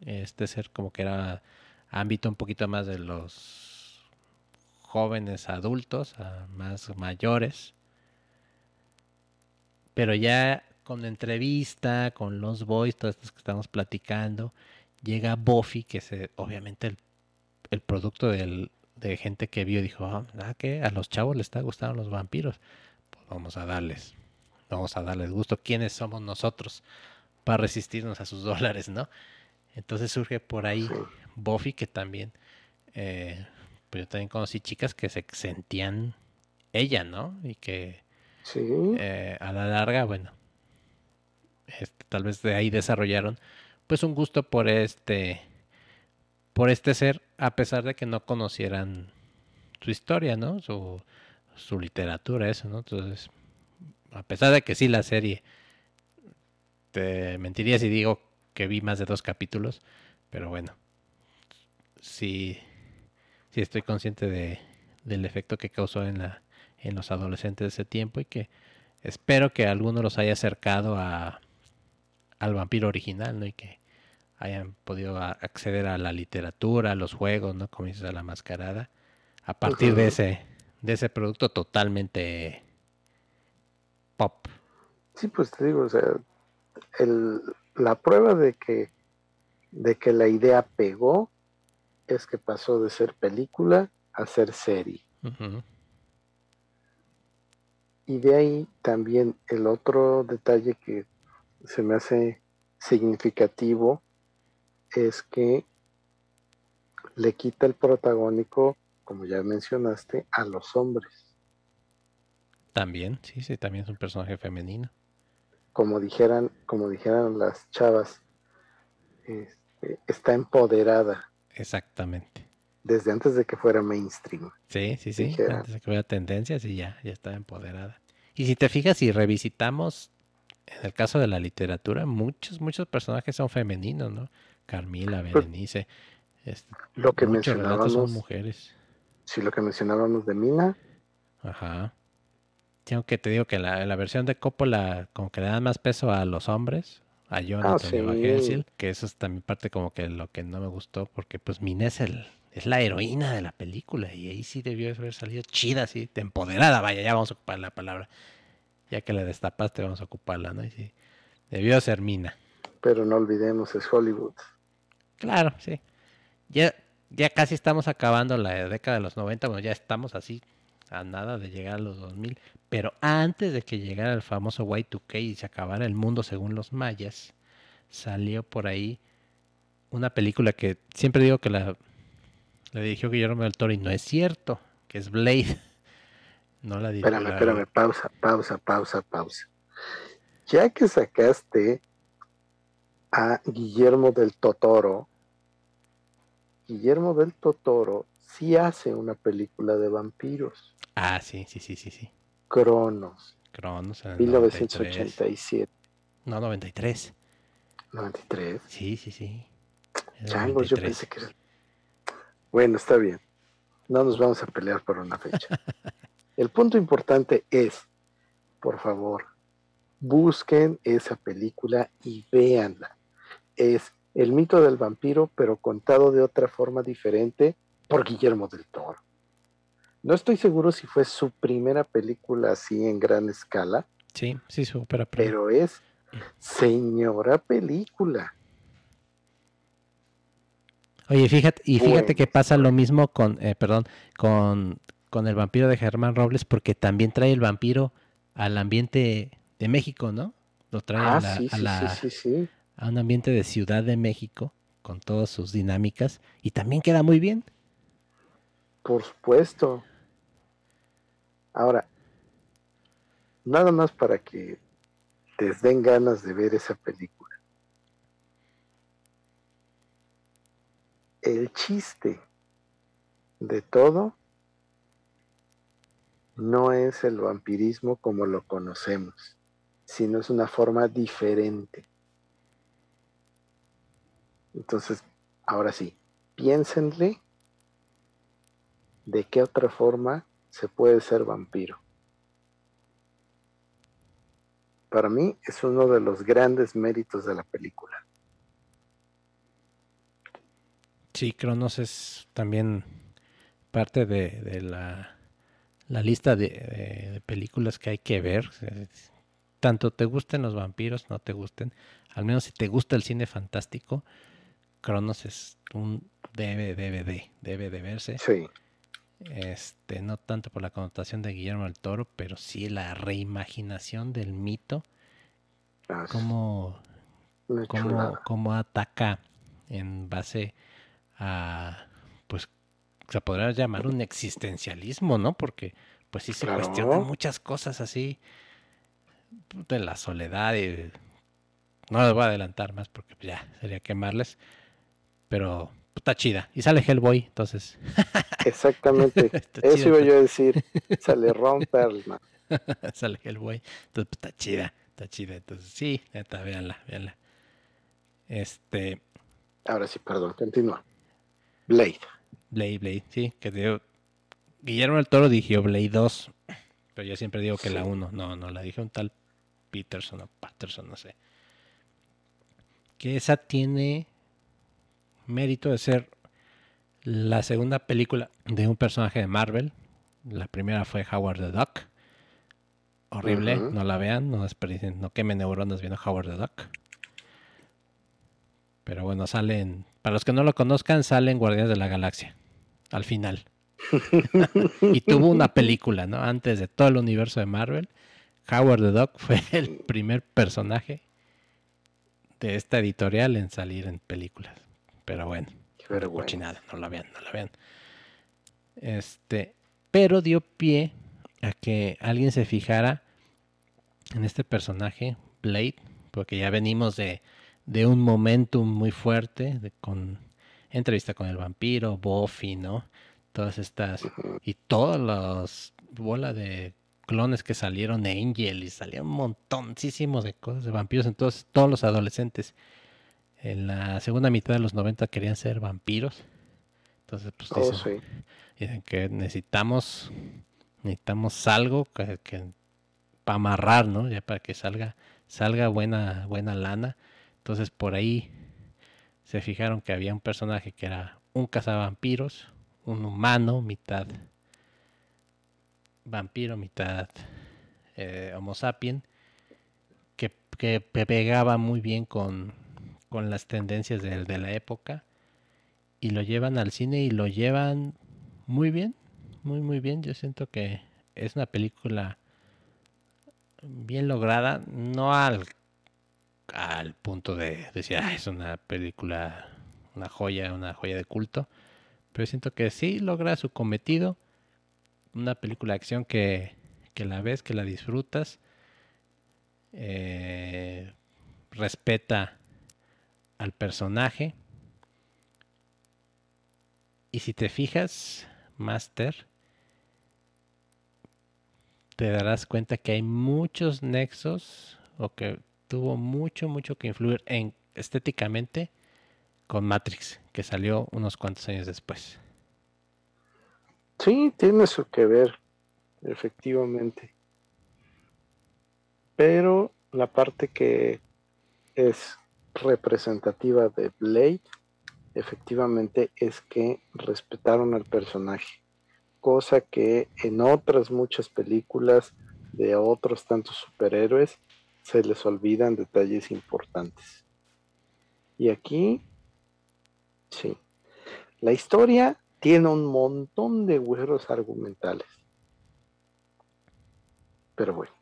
este ser como que era ámbito un poquito más de los jóvenes adultos, más mayores. Pero ya con entrevista, con los boys, todos estos que estamos platicando, llega Buffy, que es obviamente el, producto de gente que vio y dijo, ah, ah, que a los chavos les está gustando los vampiros. Pues vamos a darles, vamos a darles gusto. ¿Quiénes somos nosotros para resistirnos a sus dólares, no? Entonces surge por ahí Buffy, que también, eh, pues yo también conocí chicas que se sentían ella, ¿no? Y que eh, a la larga, bueno, este, tal vez de ahí desarrollaron pues un gusto por este, por este ser, a pesar de que no conocieran su historia, ¿no? Su, su literatura, eso, ¿no? Entonces, a pesar de que sí la serie, te mentiría si digo que vi más de dos capítulos, pero bueno, sí, sí estoy consciente de, del efecto que causó en, la, en los adolescentes de ese tiempo y que espero que alguno los haya acercado a, al vampiro original, ¿no? Y que hayan podido acceder a la literatura, a los juegos, ¿no? Como dices, a la mascarada, a partir de ese, de ese producto totalmente pop.
Sí, pues te digo, o sea, el, la prueba de que, de que la idea pegó es que pasó de ser película a ser serie. Y de ahí también el otro detalle que se me hace significativo es que le quita el protagónico, como ya mencionaste, a los hombres.
También, sí, sí, también es un personaje femenino
como dijeran, como dijeran las chavas, este, está empoderada.
Exactamente.
Desde antes de que fuera mainstream.
Sí, sí, sí. Antes de que fuera tendencia, sí, ya, ya está empoderada. Y si te fijas y revisitamos, en el caso de la literatura, muchos, muchos personajes son femeninos, ¿no? Carmila, pues, Berenice. Este,
lo que mencionábamos
son mujeres.
Sí, lo que mencionábamos de Mina.
Ajá. Sí, aunque te digo que la, la versión de Coppola como que le dan más peso a los hombres, a Jonathan
Ah,
a
sí.
Que eso es también parte como que lo que no me gustó, porque pues Mina es, el, es la heroína de la película y ahí sí debió haber salido chida, así, de empoderada, vaya, ya vamos a ocupar la palabra. Ya que la destapaste, vamos a ocuparla, ¿no? Y sí, debió ser Mina.
Pero no olvidemos, es Hollywood.
Claro, sí. Ya, ya casi estamos acabando la década de los 90, bueno, ya estamos así a nada de llegar a los 2000, pero antes de que llegara el famoso Y2K y se acabara el mundo según los mayas, salió por ahí una película que siempre digo que la, la dirigió Guillermo del Toro y no es cierto, que es Blade. No la dirigió.
Espérame,
la-
espérame, pausa, pausa, pausa, pausa. Ya que sacaste a Guillermo del Totoro, Guillermo del Totoro sí hace una película de vampiros,
Ah, sí, sí, sí, sí, sí.
Cronos,
Cronos en el 93.
1987,
No, 93.
93.
Sí, sí, sí.
Changos, yo
93.
pensé que era... Bueno, está bien. No nos vamos a pelear por una fecha. El punto importante es, por favor, busquen esa película y véanla. Es el mito del vampiro, pero contado de otra forma diferente por Guillermo del Toro. No estoy seguro si fue su primera película así en gran escala,
Sí, sí, supera
pero es señora película.
Oye, fíjate, y fíjate que pasa lo mismo con, eh, perdón, con, con el vampiro de Germán Robles, porque también trae el vampiro al ambiente de México, ¿no? Lo trae a,
Ah,
la-
sí,
a
sí,
la-
sí, sí, sí.
a un ambiente de Ciudad de México, con todas sus dinámicas, y también queda muy bien.
Por supuesto. Ahora, nada más para que les den ganas de ver esa película. El chiste de todo no es el vampirismo como lo conocemos, sino es una forma diferente. Entonces, ahora sí, piénsenle de qué otra forma se puede ser vampiro. Para mí es uno de los grandes méritos de la película.
Sí, Cronos es también parte de, de la, la lista de, de- de películas que hay que ver. Tanto te gusten los vampiros, no te gusten. Al menos si te gusta el cine fantástico, Cronos es un debe, debe de, debe de verse.
Sí,
Este, no tanto por la connotación de Guillermo del Toro, pero sí la reimaginación del mito,
es
cómo, ataca en base a, pues, se podría llamar un existencialismo, ¿no? Porque, pues sí se
Claro.
cuestiona muchas cosas así de la soledad y no les voy a adelantar más porque ya sería quemarles, pero está chida. Y sale Hellboy, entonces
Exactamente. Eso iba
está-
yo a decir. Sale Ron Perlman.
sale Hellboy, entonces pues, está chida, está chida. Entonces sí, neta, véanla, véanla. Este,
Ahora sí, perdón, continúa. Blade.
Blade, Blade, sí, que digo, Guillermo del Toro dirigió Blade 2, pero yo siempre digo que la
Sí.
1, no, no, la dije un tal Peterson o Patterson, no sé. Que esa tiene mérito de ser la segunda película de un personaje de Marvel. La primera fue Howard the Duck. Horrible, no la vean, no desperdicien, no quemen neuronas viendo Howard the Duck. Pero bueno, salen, para los que no lo conozcan, salen Guardianes de la Galaxia, al final. y tuvo una película, ¿no? Antes de todo el universo de Marvel, Howard the Duck fue el primer personaje de esta editorial en salir en películas. Pero bueno,
Qué vergüenza.
cochinada, no la vean, no la vean. Este, pero dio pie a que alguien se fijara en este personaje, Blade, porque ya venimos de, de un momentum muy fuerte, de- con entrevista con el vampiro, Buffy, ¿no? Todas estas, y todos los bola de clones que salieron, Angel, y salían un montoncísimos de cosas de vampiros, entonces todos los adolescentes en la segunda mitad de los 90 querían ser vampiros. Entonces, pues
Oh,
dicen,
sí.
dicen que necesitamos necesitamos algo que, que para amarrar, ¿no? Ya para que salga, salga buena, buena lana. Entonces por ahí se fijaron que había un personaje que era un cazavampiros, un humano, mitad vampiro, mitad eh, homo sapien, que, que, pegaba muy bien con, con las tendencias de, de, la época y lo llevan al cine y lo llevan muy bien, muy muy bien. Yo siento que es una película bien lograda, no al, al punto de decir, es una película, una joya, una joya de culto, pero siento que sí logra su cometido, una película de acción que, que la ves, que la disfrutas, eh, respeta al personaje. Y si te fijas, Master, te darás cuenta que hay muchos nexos o que tuvo mucho, mucho que influir en estéticamente con Matrix, que salió unos cuantos años después.
Sí, tiene eso que ver, efectivamente. Pero la parte que es representativa de Blade, efectivamente, es que respetaron al personaje cosa que en otras muchas películas de otros tantos superhéroes se les olvidan detalles importantes. Y aquí, sí, la historia tiene un montón de hueros argumentales. Pero bueno.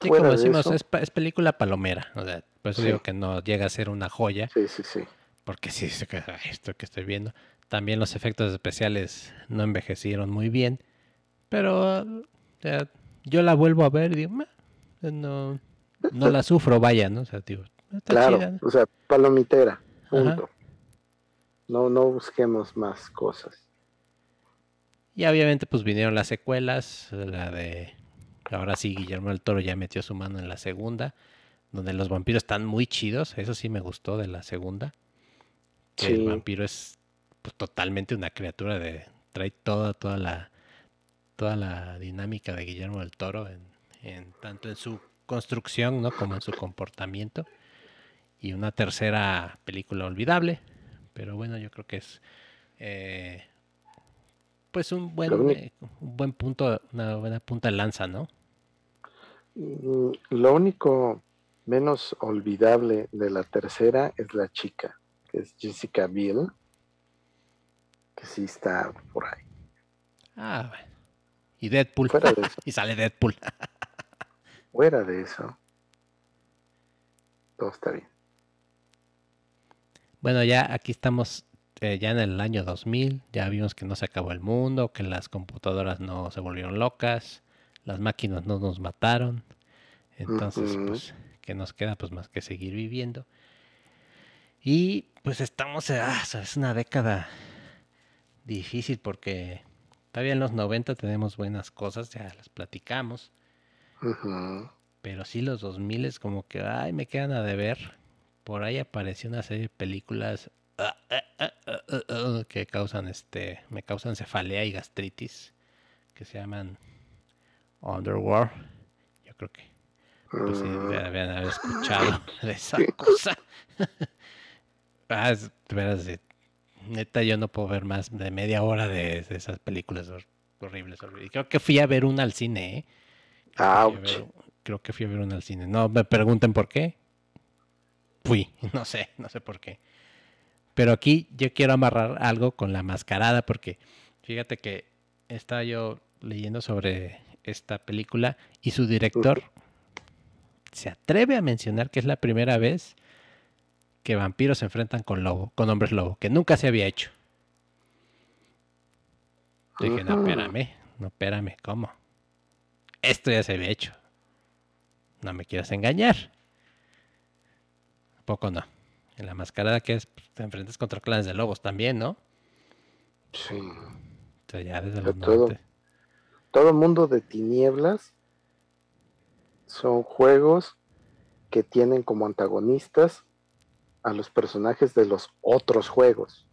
Sí, como decimos, es, película palomera. O sea, por eso digo que no llega a ser una joya.
Sí, sí, sí.
Porque sí, esto que estoy viendo. También los efectos especiales no envejecieron muy bien. Pero yo la vuelvo a ver y digo, no, no la sufro, vaya, ¿no? O sea, digo,
claro, o sea, palomitera, punto. No, no busquemos más cosas.
Y obviamente pues vinieron las secuelas, la de ahora sí Guillermo del Toro ya metió su mano en la segunda, donde los vampiros están muy chidos, eso sí me gustó de la segunda. Que el vampiro es pues, totalmente una criatura de trae toda toda la toda la dinámica de Guillermo del Toro en, tanto en su construcción no como en su comportamiento. Y una tercera película olvidable pero bueno yo creo que es eh, pues un buen eh, un buen punto una buena punta de lanza no
mm, lo único menos olvidable de la tercera es la chica que es Jessica Biel que sí está por ahí.
Ah, bueno. Y Deadpool. y sale Deadpool.
Fuera de eso. Todo está bien.
Bueno, ya aquí estamos eh, ya en el año 2000. Ya vimos que no se acabó el mundo, que las computadoras no se volvieron locas, las máquinas no nos mataron. Entonces, pues, ¿qué nos queda? Pues más que seguir viviendo. Y pues estamos, ah, es una década difícil porque todavía en los 90 tenemos buenas cosas, ya las platicamos. Pero sí los 2000 es como que, ay, me quedan a deber. Por ahí apareció una serie de películas ah, ah, ah, que causan este, me causan cefalea y gastritis, que se llaman Underworld. Yo creo que pues sí, deben haber escuchado de esa cosa. ah, es, veras, neta, yo no puedo ver más de media hora de, esas películas horribles, horribles. Creo que fui a ver una al cine, ¿eh? Creo que, fui a ver una al cine. No me pregunten por qué. Fui, no sé, no sé por qué. Pero aquí yo quiero amarrar algo con la mascarada porque fíjate que estaba yo leyendo sobre esta película y su director se atreve a mencionar que es la primera vez que vampiros se enfrentan con lobo, con hombres lobo, que nunca se había hecho. Dije, no, espérame, no, espérame, ¿cómo? Esto ya se había hecho. No me quieras engañar. poco no? En la mascarada que es, pues, te enfrentas contra clanes de lobos también, ¿no?
Sí.
Entonces ya desde los
todo, todo mundo de tinieblas son juegos que tienen como antagonistas a los personajes de los otros juegos.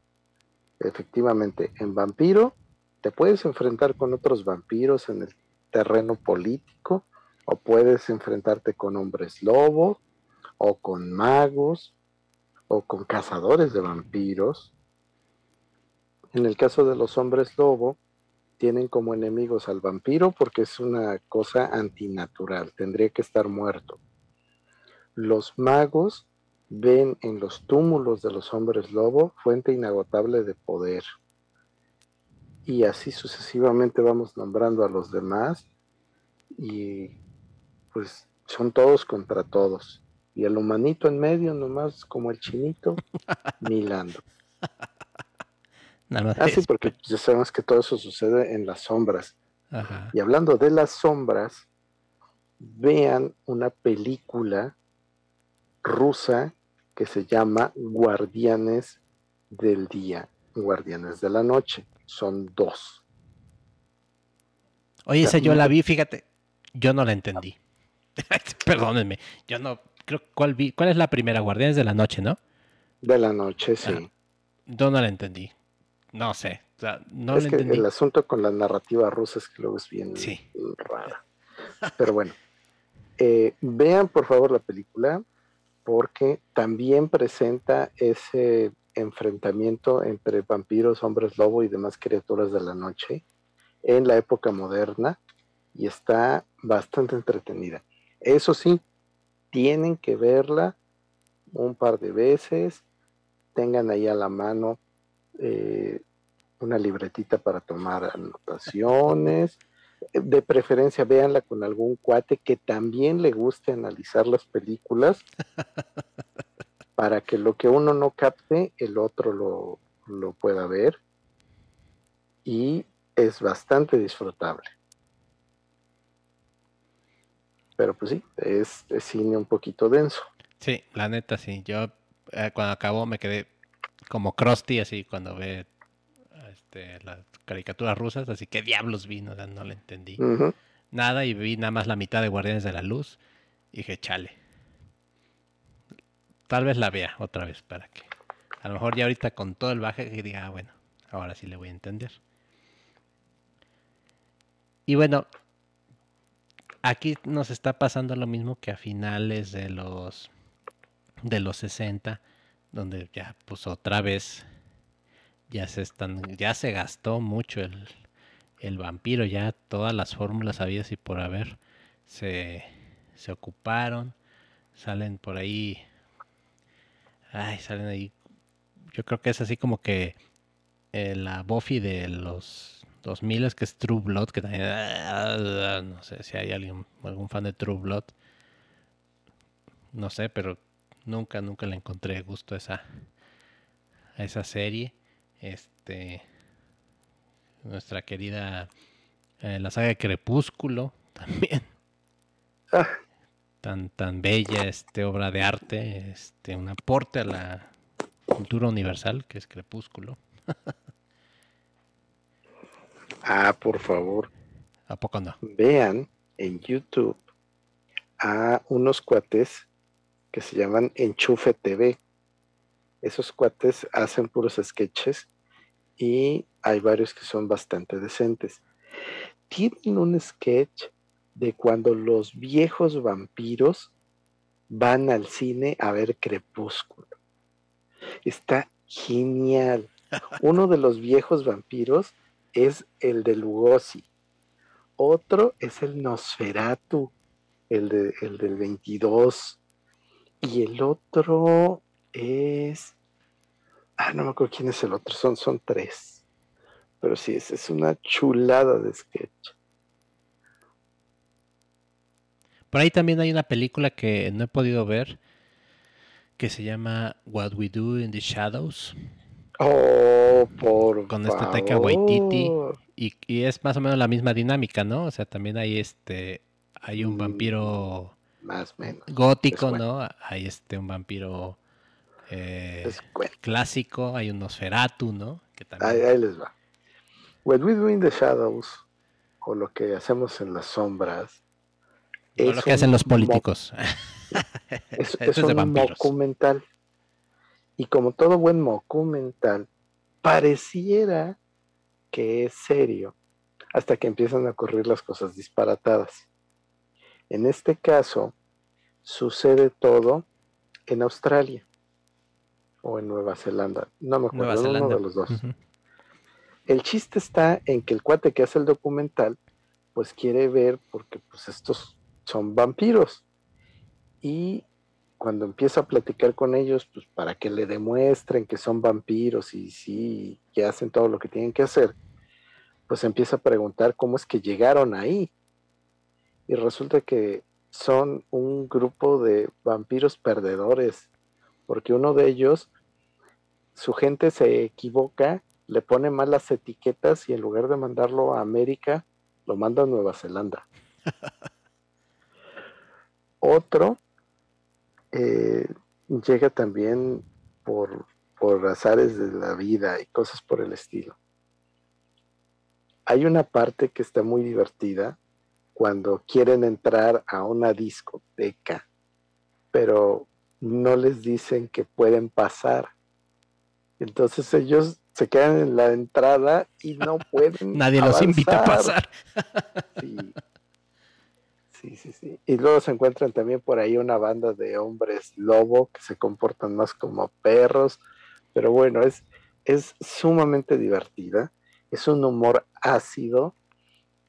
Efectivamente, en Vampiro te puedes enfrentar con otros vampiros en el terreno político, o puedes enfrentarte con hombres lobo, o con magos, o con cazadores de vampiros. En el caso de los hombres lobo, tienen como enemigos al vampiro porque es una cosa antinatural, tendría que estar muerto. Los magos ven en los túmulos de los hombres lobo fuente inagotable de poder. Y así sucesivamente vamos nombrando a los demás y pues son todos contra todos. Y el humanito en medio, nomás como el chinito, milando. Así ah, porque ya sabemos que todo eso sucede en las sombras. Y hablando de las sombras, vean una película rusa que se llama Guardianes del Día, Guardianes de la Noche. Son dos.
Oye, esa yo la vi, fíjate, yo no la entendí. Perdónenme, yo no creo cuál vi, cuál es la primera Guardianes de la Noche, ¿no?
De la noche, sí.
Ah, yo no la entendí. No sé. no
es que el asunto con la narrativa rusa es que luego es bien rara. Pero bueno, eh, vean por favor la película porque también presenta ese enfrentamiento entre vampiros, hombres lobo y demás criaturas de la noche en la época moderna y está bastante entretenida. Eso sí, tienen que verla un par de veces, tengan ahí a la mano eh, una libretita para tomar anotaciones, de preferencia véanla con algún cuate que también le guste analizar las películas para que lo que uno no capte, el otro lo, lo pueda ver y es bastante disfrutable. Pero pues sí, es, cine un poquito denso.
Sí, la neta sí. Yo eh, cuando acabó me quedé como Krusty así cuando ve este, las caricaturas rusas, así que diablos vi, no, no le entendí nada y vi nada más la mitad de Guardianes de la Luz y dije, chale. Tal vez la vea otra vez para que a lo mejor ya ahorita con todo el baje que diga, ah, bueno, ahora sí le voy a entender. Y bueno, aquí nos está pasando lo mismo que a finales de los de los 60, donde ya pues otra vez ya se están, ya se gastó mucho el, el vampiro, ya todas las fórmulas habidas y por haber se, se ocuparon, salen por ahí, ay, salen ahí, yo creo que es así como que eh, la Buffy de los 2000 que es True Blood, que también, ah, no sé si hay alguien, algún fan de True Blood, no sé, pero nunca, nunca le encontré gusto esa, a esa serie. Este. Nuestra querida. Eh, la saga de Crepúsculo también. Ah. Tan, tan bella este obra de arte. Este, un aporte a la cultura universal que es Crepúsculo.
ah, por favor.
¿A poco no?
Vean en YouTube a unos cuates que se llaman Enchufe TV esos cuates hacen puros sketches y hay varios que son bastante decentes. Tienen un sketch de cuando los viejos vampiros van al cine a ver Crepúsculo. Está genial. Uno de los viejos vampiros es el de Lugosi. Otro es el Nosferatu, el, de, el del 22. Y el otro es. Ah, no me acuerdo quién es el otro, son, son tres. Pero sí, es, es una chulada de sketch.
Por ahí también hay una película que no he podido ver que se llama What We Do in the Shadows.
Oh, por
Con este Taika Waititi. Y, y, es más o menos la misma dinámica, ¿no? O sea, también hay este. Hay un mm, vampiro.
Más o menos.
Gótico, ¿no? Hay este, un vampiro eh, clásico, hay un Nosferatu, ¿no?
Que ahí, les va. What We Do in the Shadows, o lo que hacemos en las sombras,
es lo que hacen los políticos.
es, es un documental. Y como todo buen documental, pareciera que es serio. hasta que empiezan a ocurrir las cosas disparatadas. En este caso, sucede todo en Australia o en Nueva Zelanda, no me acuerdo, uno de los dos. El chiste está en que el cuate que hace el documental, pues quiere ver, porque pues estos son vampiros. Y cuando empieza a platicar con ellos, pues para que le demuestren que son vampiros y sí, que hacen todo lo que tienen que hacer, pues empieza a preguntar cómo es que llegaron ahí. Y resulta que son un grupo de vampiros perdedores, porque uno de ellos, su gente se equivoca le pone malas etiquetas y en lugar de mandarlo a América, lo manda a Nueva Zelanda. Otro eh, llega también por, por azares de la vida y cosas por el estilo. Hay una parte que está muy divertida cuando quieren entrar a una discoteca, pero no les dicen que pueden pasar. Entonces ellos se quedan en la entrada y no pueden.
Nadie los invita a pasar.
sí. sí, sí, Y luego se encuentran también por ahí una banda de hombres lobo que se comportan más como perros. Pero bueno, es, es sumamente divertida. Es un humor ácido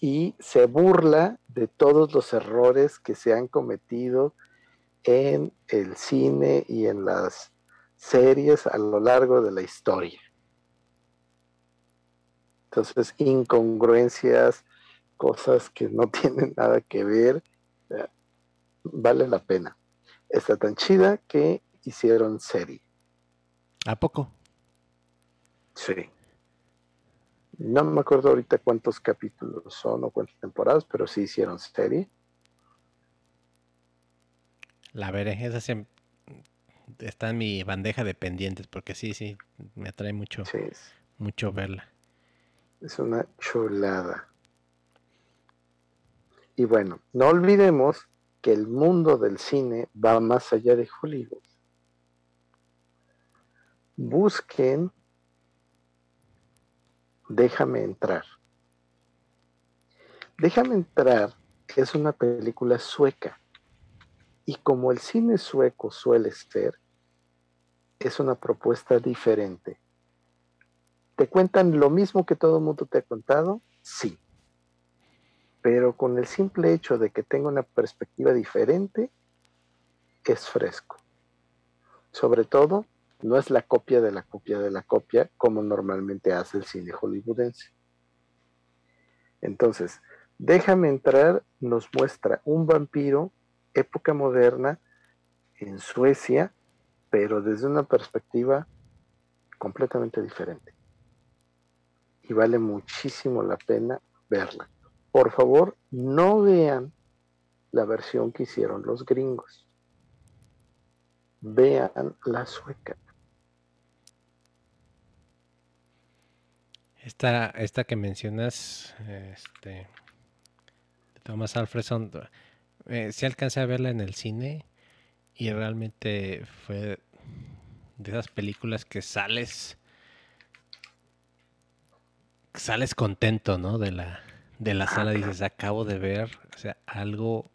y se burla de todos los errores que se han cometido en el cine y en las series a lo largo de la historia. Entonces, incongruencias, cosas que no tienen nada que ver, vale la pena. Está tan chida que hicieron serie.
¿A poco?
Sí. No me acuerdo ahorita cuántos capítulos son o cuántas temporadas, pero sí hicieron serie.
La veré, esa está en mi bandeja de pendientes, porque sí, sí, me atrae mucho, mucho verla.
Es una chulada. Y bueno, no olvidemos que el mundo del cine va más allá de Hollywood. Busquen Déjame entrar. Déjame entrar es una película sueca. Y como el cine sueco suele ser, es una propuesta diferente. ¿Te cuentan lo mismo que todo el mundo te ha contado? Sí. Pero con el simple hecho de que tenga una perspectiva diferente, es fresco. Sobre todo, no es la copia de la copia de la copia como normalmente hace el cine hollywoodense. Entonces, Déjame entrar nos muestra un vampiro, época moderna, en Suecia, pero desde una perspectiva completamente diferente y vale muchísimo la pena verla. Por favor, no vean la versión que hicieron los gringos. Vean la sueca.
Esta, esta que mencionas, este, Thomas Alfredson, eh, se alcanza a verla en el cine y realmente fue de esas películas que sales sales contento, ¿no? De la, de la sala, dices, acabo de ver, o sea, algo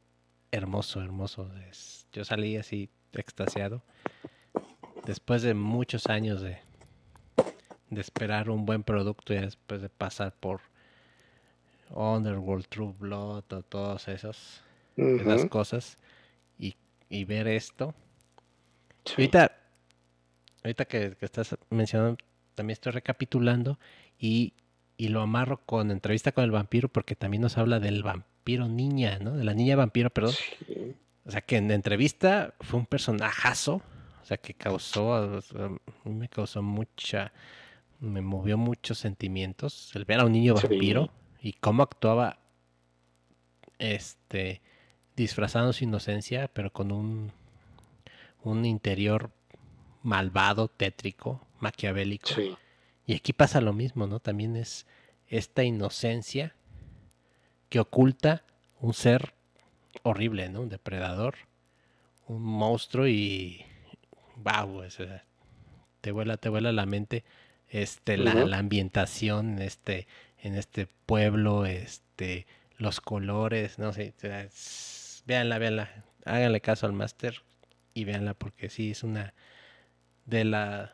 hermoso, hermoso. yo salí así extasiado. Después de muchos años de, de esperar un buen producto y después de pasar por Underworld, True Blood, o esas cosas y, y, ver esto. Ahorita, ahorita que, que, estás mencionando, también estoy recapitulando y y lo amarro con entrevista con el vampiro porque también nos habla del vampiro niña, ¿no? De la niña vampiro, perdón. O sea, que en entrevista fue un personajazo, o sea, que causó, me causó mucha, me movió muchos sentimientos el ver a un niño vampiro y cómo actuaba, este, disfrazando su inocencia, pero con un, un interior malvado, tétrico, maquiavélico. Sí. Y aquí pasa lo mismo, ¿no? También es esta inocencia que oculta un ser horrible, ¿no? Un depredador, un monstruo y wow, te vuela, te vuela la mente este la, ambientación, este en este pueblo, este, los colores, no sé, véanla, véanla, háganle caso al máster y véanla porque sí es una de la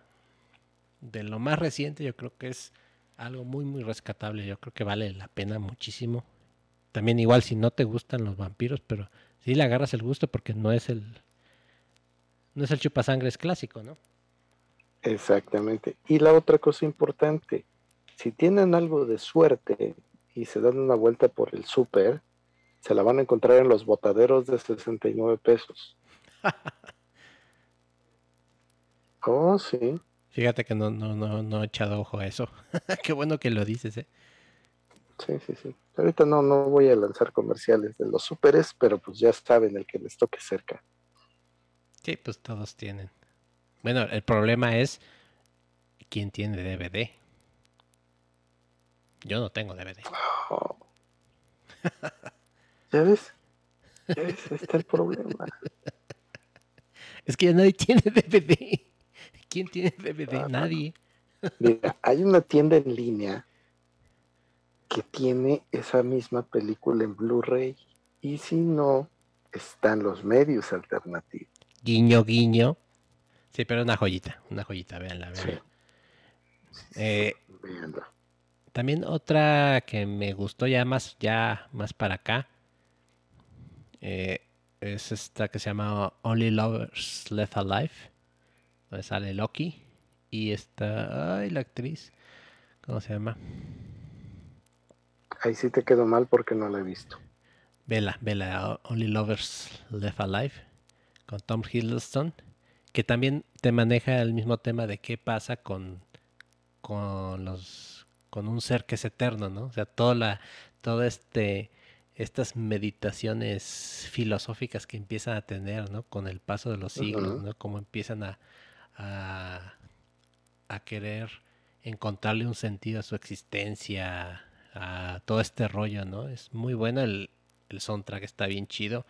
de lo más reciente, yo creo que es algo muy muy rescatable, yo creo que vale la pena muchísimo. También igual si no te gustan los vampiros, pero sí le agarras el gusto porque no es el no es el chupasangres clásico, ¿no?
Exactamente. Y la otra cosa importante, si tienen algo de suerte y se dan una vuelta por el súper, se la van a encontrar en los botaderos de 69 pesos. oh, sí.
Fíjate que no, no, no, no he echado ojo a eso. Qué bueno que lo dices, ¿eh?
Sí, sí, sí. Ahorita no, no voy a lanzar comerciales de los súperes, pero pues ya saben el que les toque cerca.
Sí, pues todos tienen. Bueno, el problema es quién tiene DVD. Yo no tengo DVD.
¿Ya ves? ¿Ya ves? está el problema.
Es que ya nadie tiene DVD. ¿Quién tiene DVD? nadie.
Mira, hay una tienda en línea que tiene esa misma película en Blu-ray. Y si no, están los medios alternativos.
Guiño, guiño. Sí, pero una joyita, una joyita, véanla, véanla. Eh, también otra que me gustó ya más, ya más para acá. Eh, es esta que se llama Only Lovers Left Alive. Donde sale Loki. Y esta. Ay, la actriz. ¿Cómo se llama?
Ahí sí te quedó mal porque no la he visto.
Vela, vela. Only Lovers Left Alive. Con Tom Hiddleston que también te maneja el mismo tema de qué pasa con, con los con un ser que es eterno, ¿no? O sea, toda la, todo este estas meditaciones filosóficas que empiezan a tener, ¿no? Con el paso de los siglos, ¿no? Como empiezan a, a, a, querer encontrarle un sentido a su existencia, a todo este rollo, ¿no? Es muy bueno el, el soundtrack, está bien chido.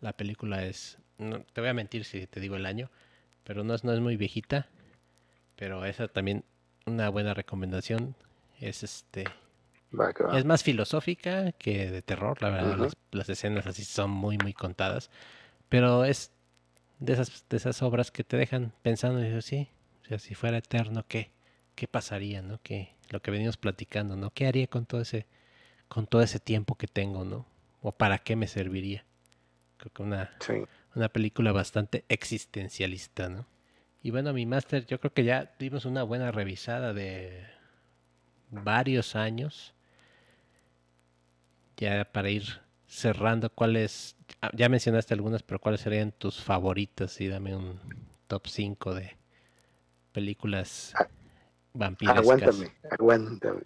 La película es, no, te voy a mentir si te digo el año, pero no es, no es muy viejita. Pero esa también una buena recomendación. Es este. Es más filosófica que de terror, la verdad. las, escenas así son muy, muy contadas. Pero es de esas, de esas obras que te dejan pensando, y sí, o sea, si fuera eterno, ¿qué? ¿Qué pasaría, no? ¿Qué, lo que venimos platicando, ¿no? ¿Qué haría con todo ese, con todo ese tiempo que tengo, ¿no? ¿O para qué me serviría? Creo que una, una película bastante existencialista, ¿no? Y bueno, mi máster, yo creo que ya dimos una buena revisada de varios años. Ya para ir cerrando, ¿cuáles? Ah, ya mencionaste algunas, pero ¿cuáles serían tus favoritas? Y dame un top 5 de películas vampiras.
Aguántame, aguántame.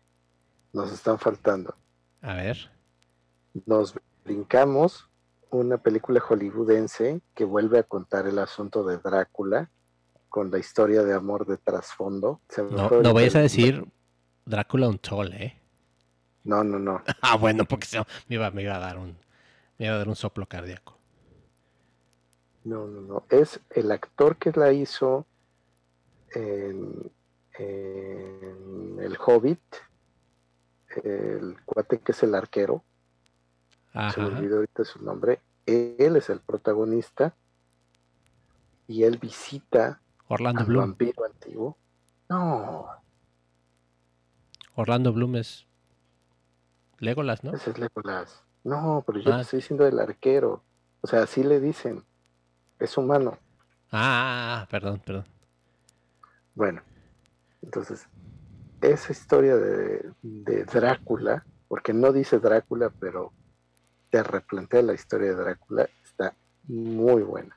Nos están faltando.
A ver.
Nos brincamos una película hollywoodense que vuelve a contar el asunto de Drácula con la historia de amor de trasfondo.
No, no vayas a decir Drácula Untold, ¿eh?
No, no, no.
ah, bueno, porque me, iba, me, iba a dar un, me iba a dar un soplo cardíaco.
No, no, no. Es el actor que la hizo en, en El Hobbit, el cuate que es el arquero se me olvidó ahorita su nombre, él es el protagonista y él visita
Orlando al Bloom.
vampiro antiguo. No.
Orlando Bloom es Legolas, ¿no?
Ese es Legolas. No, pero yo ah. estoy diciendo el arquero. O sea, así le dicen. Es humano.
Ah, perdón, perdón.
Bueno, entonces, esa historia de, de Drácula, porque no dice Drácula, pero te replantea la historia de Drácula, está muy buena.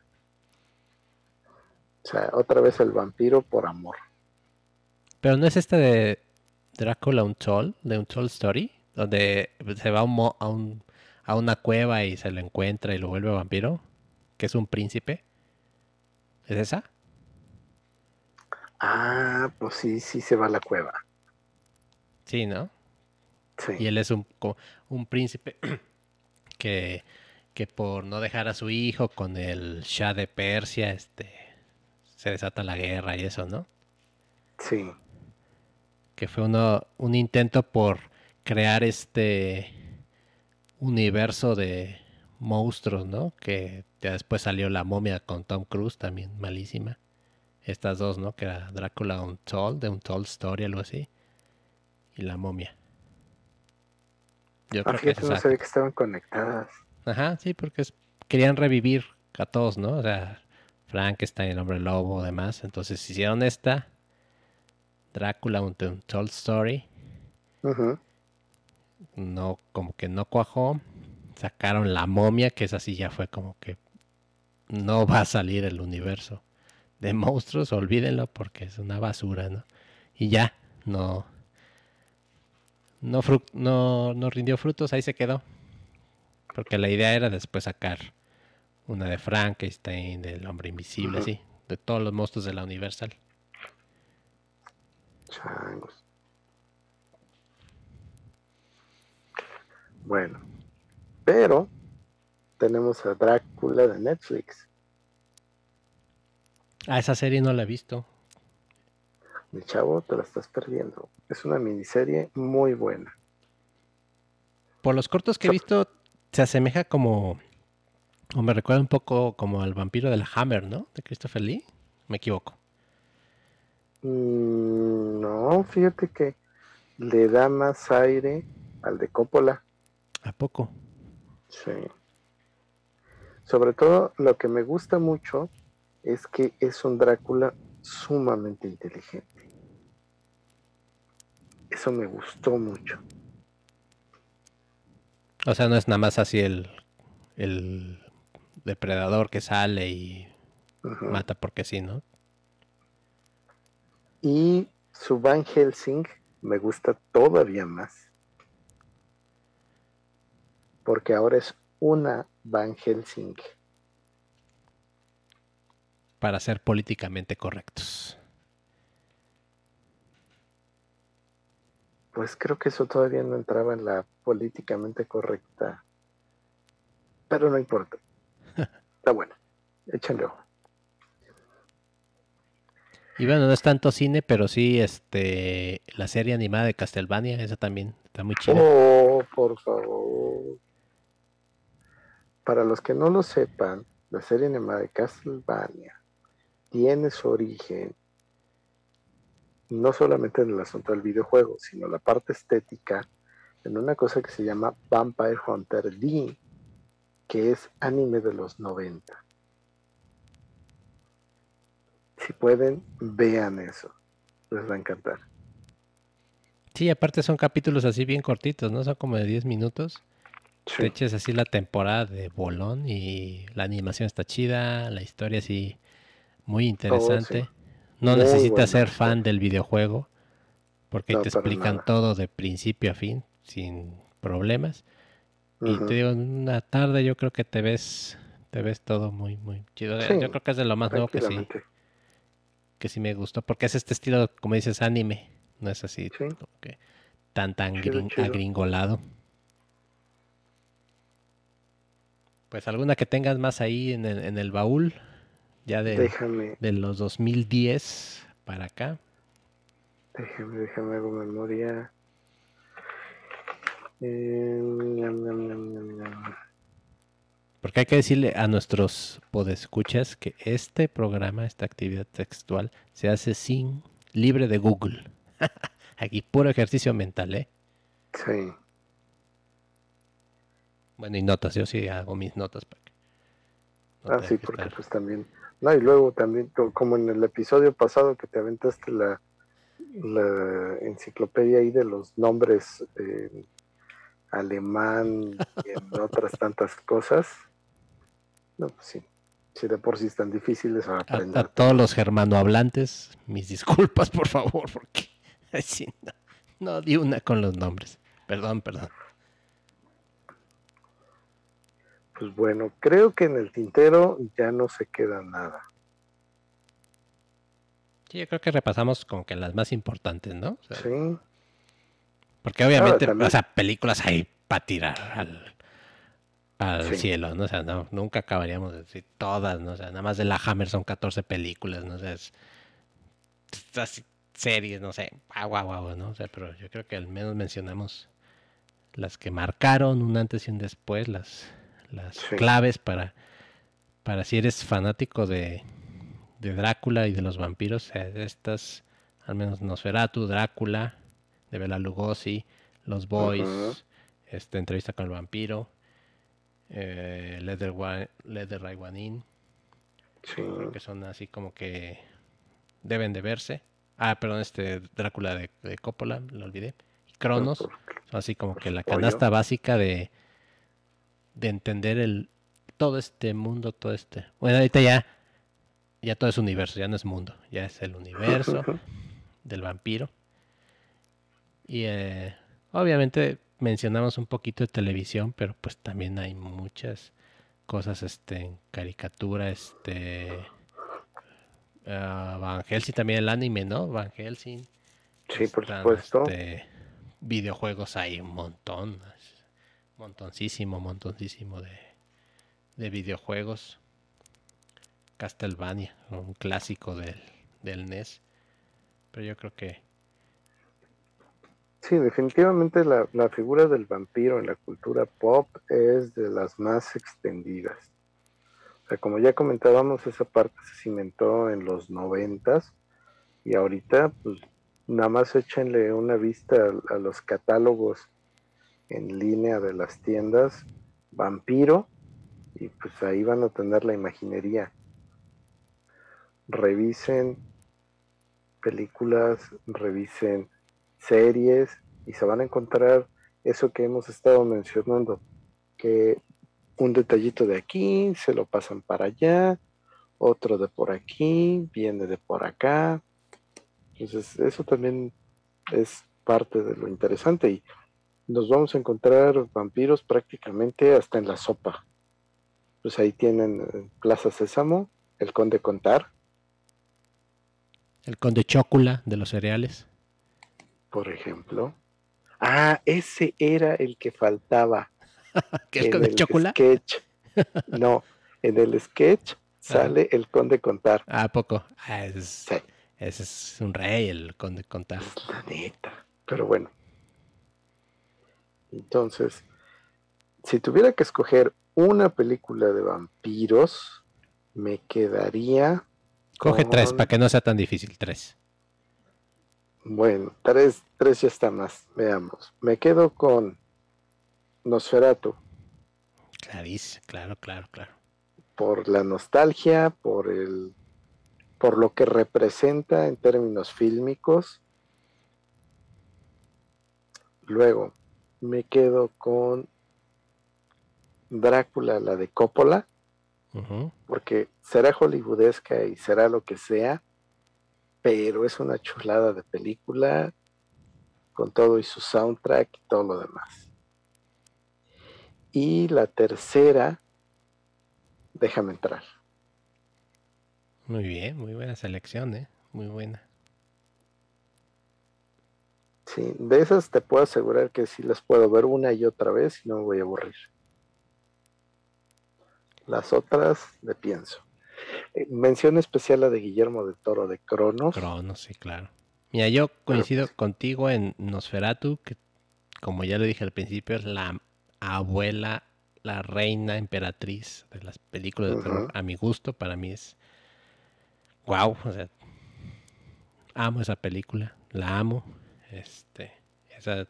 O sea, otra vez el vampiro por amor.
Pero no es esta de Drácula Untold, de Untold Story, donde se va a, un, a una cueva y se lo encuentra y lo vuelve vampiro, que es un príncipe. ¿Es esa?
Ah, pues sí, sí se va a la cueva.
Sí, ¿no? Sí. Y él es un, un príncipe que, que por no dejar a su hijo con el Shah de Persia, este, se desata la guerra y eso, ¿no?
Sí.
Que fue uno, un intento por crear este universo de monstruos, ¿no? Que ya después salió La momia con Tom Cruise, también malísima. Estas dos, ¿no? Que era Drácula Untold, de Untold Story, algo así. Y La momia.
Yo ah, creo que no sabía que estaban conectadas.
Ajá, sí, porque querían revivir a todos, ¿no? O sea, Frankenstein, el hombre lobo, demás. Entonces hicieron esta, Drácula, un Untold Story. No, como que no cuajó. Sacaron la momia, que es así ya fue como que no va a salir el universo de monstruos, olvídenlo porque es una basura, ¿no? Y ya, no, no, no, no rindió frutos, ahí se quedó. Porque la idea era después sacar una de Frankenstein, del hombre invisible, así, de todos los monstruos de la Universal.
Changos. Bueno, pero tenemos a Drácula de Netflix.
Ah, esa serie no la he visto.
Mi chavo, te la estás perdiendo. Es una miniserie muy buena.
Por los cortos que he visto, se asemeja como. O me recuerda un poco como al vampiro del Hammer, ¿no? De Christopher Lee. Me equivoco.
Mm, no, fíjate que le da más aire al de Coppola.
¿A poco?
Sí. Sobre todo lo que me gusta mucho es que es un Drácula sumamente inteligente. Eso me gustó mucho.
O sea, no es nada más así el, el depredador que sale y mata porque sí, ¿no?
Y su Van Helsing me gusta todavía más. Porque ahora es una Van Helsing.
Para ser políticamente correctos.
Pues creo que eso todavía no entraba en la políticamente correcta. Pero no importa. Está bueno. Échale ojo.
Y bueno, no es tanto cine, pero sí este la serie animada de Castlevania, esa también está muy chida.
Oh, por favor. Para los que no lo sepan, la serie animada de Castlevania tiene su origen no solamente en el asunto del videojuego, sino la parte estética en una cosa que se llama Vampire Hunter D, que es anime de los 90. Si pueden, vean eso. Les va a encantar.
Sí, aparte son capítulos así bien cortitos, ¿no? Son como de 10 minutos. Te eches así la temporada de bolón y la animación está chida, la historia así muy interesante. No necesitas ser fan del videojuego, porque te explican todo de principio a fin, sin problemas. Y te digo, una tarde yo creo que te ves, te ves todo muy, muy chido. yo creo que es de lo más nuevo que sí, que sí me gustó, porque es este estilo, como dices, anime, no es así tan, tan agringolado. Pues alguna que tengas más ahí en el, en el baúl ya de, de los 2010 para acá.
Déjame, déjame hago memoria. Eh,
Porque hay que decirle a nuestros podescuchas que este programa, esta actividad textual, se hace sin libre de Google. Aquí puro ejercicio mental, ¿eh?
Sí.
Bueno, y notas, yo sí hago mis notas. Para
ah, sí, porque pues también no, y luego también, como en el episodio pasado que te aventaste la, la enciclopedia ahí de los nombres alemán y en otras tantas cosas. No, pues sí. Si de por sí están difíciles a aprender.
A, todos los germanohablantes, mis disculpas, por favor, porque no, no di una con los nombres. Perdón, perdón.
Pues bueno, creo que en el tintero ya no se queda nada.
Sí, yo creo que repasamos como que las más importantes, ¿no?
sí.
Porque obviamente, o sea, películas hay para tirar al, al cielo, ¿no? O sea, no, nunca acabaríamos de decir todas, ¿no? O sea, nada más de la Hammer son 14 películas, ¿no? O sea, es, series, no sé, guau, guau, guau, ¿no? O sea, pero yo creo que al menos mencionamos las que marcaron un antes y un después, las, las
Sí.
claves para, para si eres fanático de, de Drácula y de los vampiros, eh, estas, al menos Nosferatu, Drácula, de Bela Lugosi, Los Boys, este, Entrevista con el vampiro, eh, Leather, Wa- Leather Eye One In,
Sí.
creo que son así como que deben de verse. Ah, perdón, este Drácula de, de Coppola, lo olvidé. Y Cronos, son así como que la canasta básica de, de entender el todo este mundo, todo este. Bueno, ahorita ya ya todo es universo, ya no es mundo, ya es el universo del vampiro. Y eh, obviamente mencionamos un poquito de televisión, pero pues también hay muchas cosas este en caricatura, este ah, Van Helsing también el anime, ¿no? Van Helsing.
Sí, por
Están,
supuesto.
este, videojuegos hay un montón, montoncísimo, montoncísimo de, de videojuegos. Castlevania, un clásico del, del NES. Pero yo creo que
Sí, definitivamente la, la figura del vampiro en la cultura pop es de las más extendidas. O sea, como ya comentábamos, esa parte se cimentó en los noventas y ahorita, pues, nada más échenle una vista a, a los catálogos en línea de las tiendas, vampiro, y pues ahí van a tener la imaginería. Revisen películas, revisen series y se van a encontrar eso que hemos estado mencionando, que un detallito de aquí, se lo pasan para allá, otro de por aquí, viene de por acá. Entonces, eso también es parte de lo interesante y nos vamos a encontrar vampiros prácticamente hasta en la sopa. Pues ahí tienen eh, Plaza Sésamo, el Conde Contar,
el conde Chocula de los cereales.
por ejemplo. Ah, ese era el que faltaba.
¿Qué es
en
conde
el
Chocula?
sketch. No, en el sketch sale el conde contar.
Ah, ¿a poco? Ah, ese es,
Sí,
ese es un rey, el conde contar.
es la neta. Pero bueno. Entonces, si tuviera que escoger una película de vampiros, me quedaría,
Coge tres, para que no sea tan difícil, tres.
bueno, tres, tres ya está más. Veamos. Me quedo con Nosferatu.
Clarísimo, claro, claro, claro.
por la nostalgia, por el por lo que representa en términos fílmicos. Luego me quedo con Drácula, la de Coppola, porque será hollywoodesca y será lo que sea, pero es una chulada de película con todo y su soundtrack y todo lo demás. Y la tercera, déjame entrar.
Muy bien, muy buena selección, ¿eh? Muy buena.
Sí, de esas te puedo asegurar que sí las puedo ver una y otra vez y no me voy a aburrir. Las otras le pienso. Eh, mención especial la de Guillermo de Toro de Cronos.
Cronos, sí, claro. Mira, yo coincido contigo en Nosferatu, que como ya le dije al principio, es la abuela, la reina emperatriz de las películas de terror.
Ujú.
A mi gusto, para mí es wow, o sea, amo esa película, la amo. Este, esa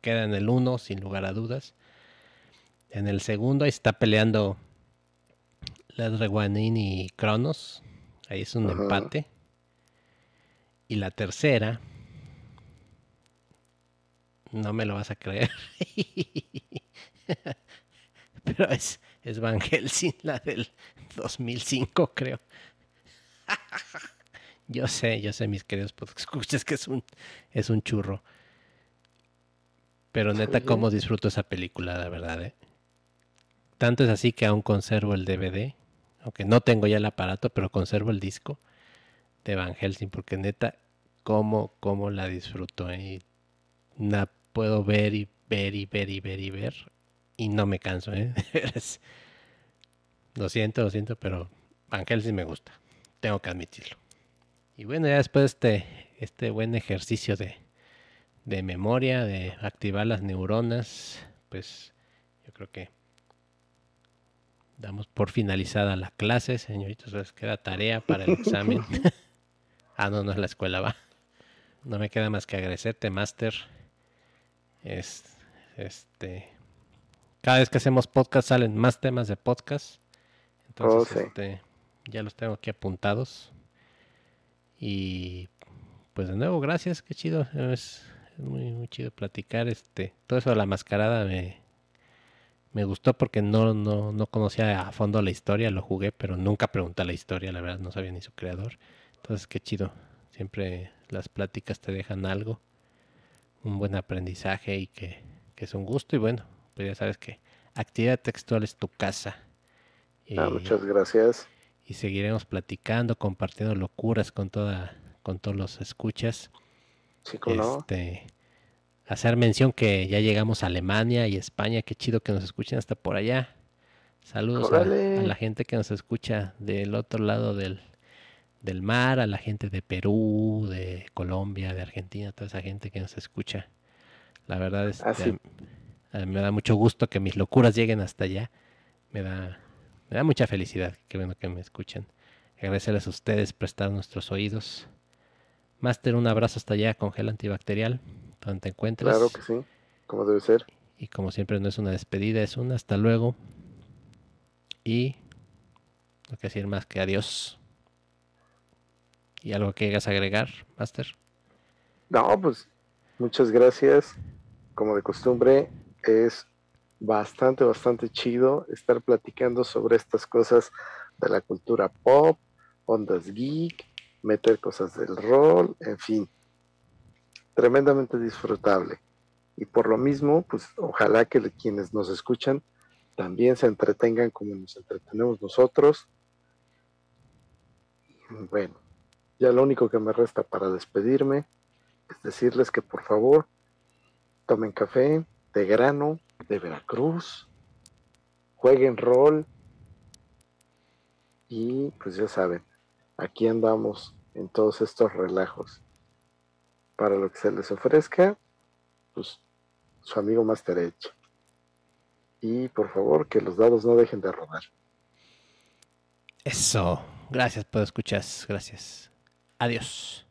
queda en el uno sin lugar a dudas. En el segundo ahí está peleando Led Guanin y Cronos. Ahí es un
Ajá.
empate. Y la tercera, no me lo vas a creer. Pero es, es Van Helsing, la del 2005, creo. Yo sé, yo sé, mis queridos escuchas que es un, es un churro. Pero neta, cómo disfruto esa película, la verdad, ¿eh? Tanto es así que aún conservo el DVD, aunque no tengo ya el aparato, pero conservo el disco de Van Helsing, porque neta, cómo, cómo la disfruto, ¿eh? Y la puedo ver y ver y ver y ver y ver, y no me canso, ¿eh? Lo siento, lo siento, pero Van Helsing me gusta, tengo que admitirlo. Y bueno, ya después de este, este buen ejercicio de, de memoria, de activar las neuronas, pues yo creo que damos por finalizada la clase, señoritos. queda tarea para el examen. ah, no, no es la escuela, va. No me queda más que agradecerte, Master. Es, este, cada vez que hacemos podcast salen más temas de podcast. Entonces, oh, este, ya los tengo aquí apuntados. Y pues de nuevo, gracias, qué chido. Es, muy, muy chido platicar. Este, todo eso de la mascarada me, me gustó porque no, no, no conocía a fondo la historia, lo jugué, pero nunca pregunté la historia, la verdad, no sabía ni su creador. Entonces, qué chido. Siempre las pláticas te dejan algo, un buen aprendizaje y que, que es un gusto. Y bueno, pues ya sabes que actividad textual es tu casa.
Ah, muchas gracias.
Y seguiremos platicando, compartiendo locuras con toda, con todos los escuchas.
Sí, este,
Hacer mención que ya llegamos a Alemania y España, qué chido que nos escuchen hasta por allá. Saludos a, la gente que nos escucha del otro lado del, del mar, a la gente de Perú, de Colombia, de Argentina, toda esa gente que nos escucha. La verdad es ah, que me da mucho gusto que mis locuras lleguen hasta allá. Me da, me da mucha felicidad. Qué bueno que me escuchen. Agradecerles a ustedes prestar nuestros oídos. Master, un abrazo hasta allá con gel antibacterial, donde te encuentres.
Claro que sí, como debe ser.
Y como siempre no es una despedida, es un hasta luego. Y no que decir más que adiós. ¿Y algo que quieras agregar, Master?
No, pues muchas gracias. Como de costumbre, es bastante, bastante chido estar platicando sobre estas cosas de la cultura pop, ondas geek, meter cosas del rol, en fin, tremendamente disfrutable. Y por lo mismo, pues ojalá que quienes nos escuchan también se entretengan como nos entretenemos nosotros. Bueno, ya lo único que me resta para despedirme es decirles que por favor tomen café de grano de Veracruz, jueguen rol y pues ya saben, aquí andamos en todos estos relajos. Para lo que se les ofrezca, pues su amigo Master Edge. Y por favor, que los dados no dejen de rodar.
Eso. Gracias por escuchar. Gracias. Adiós.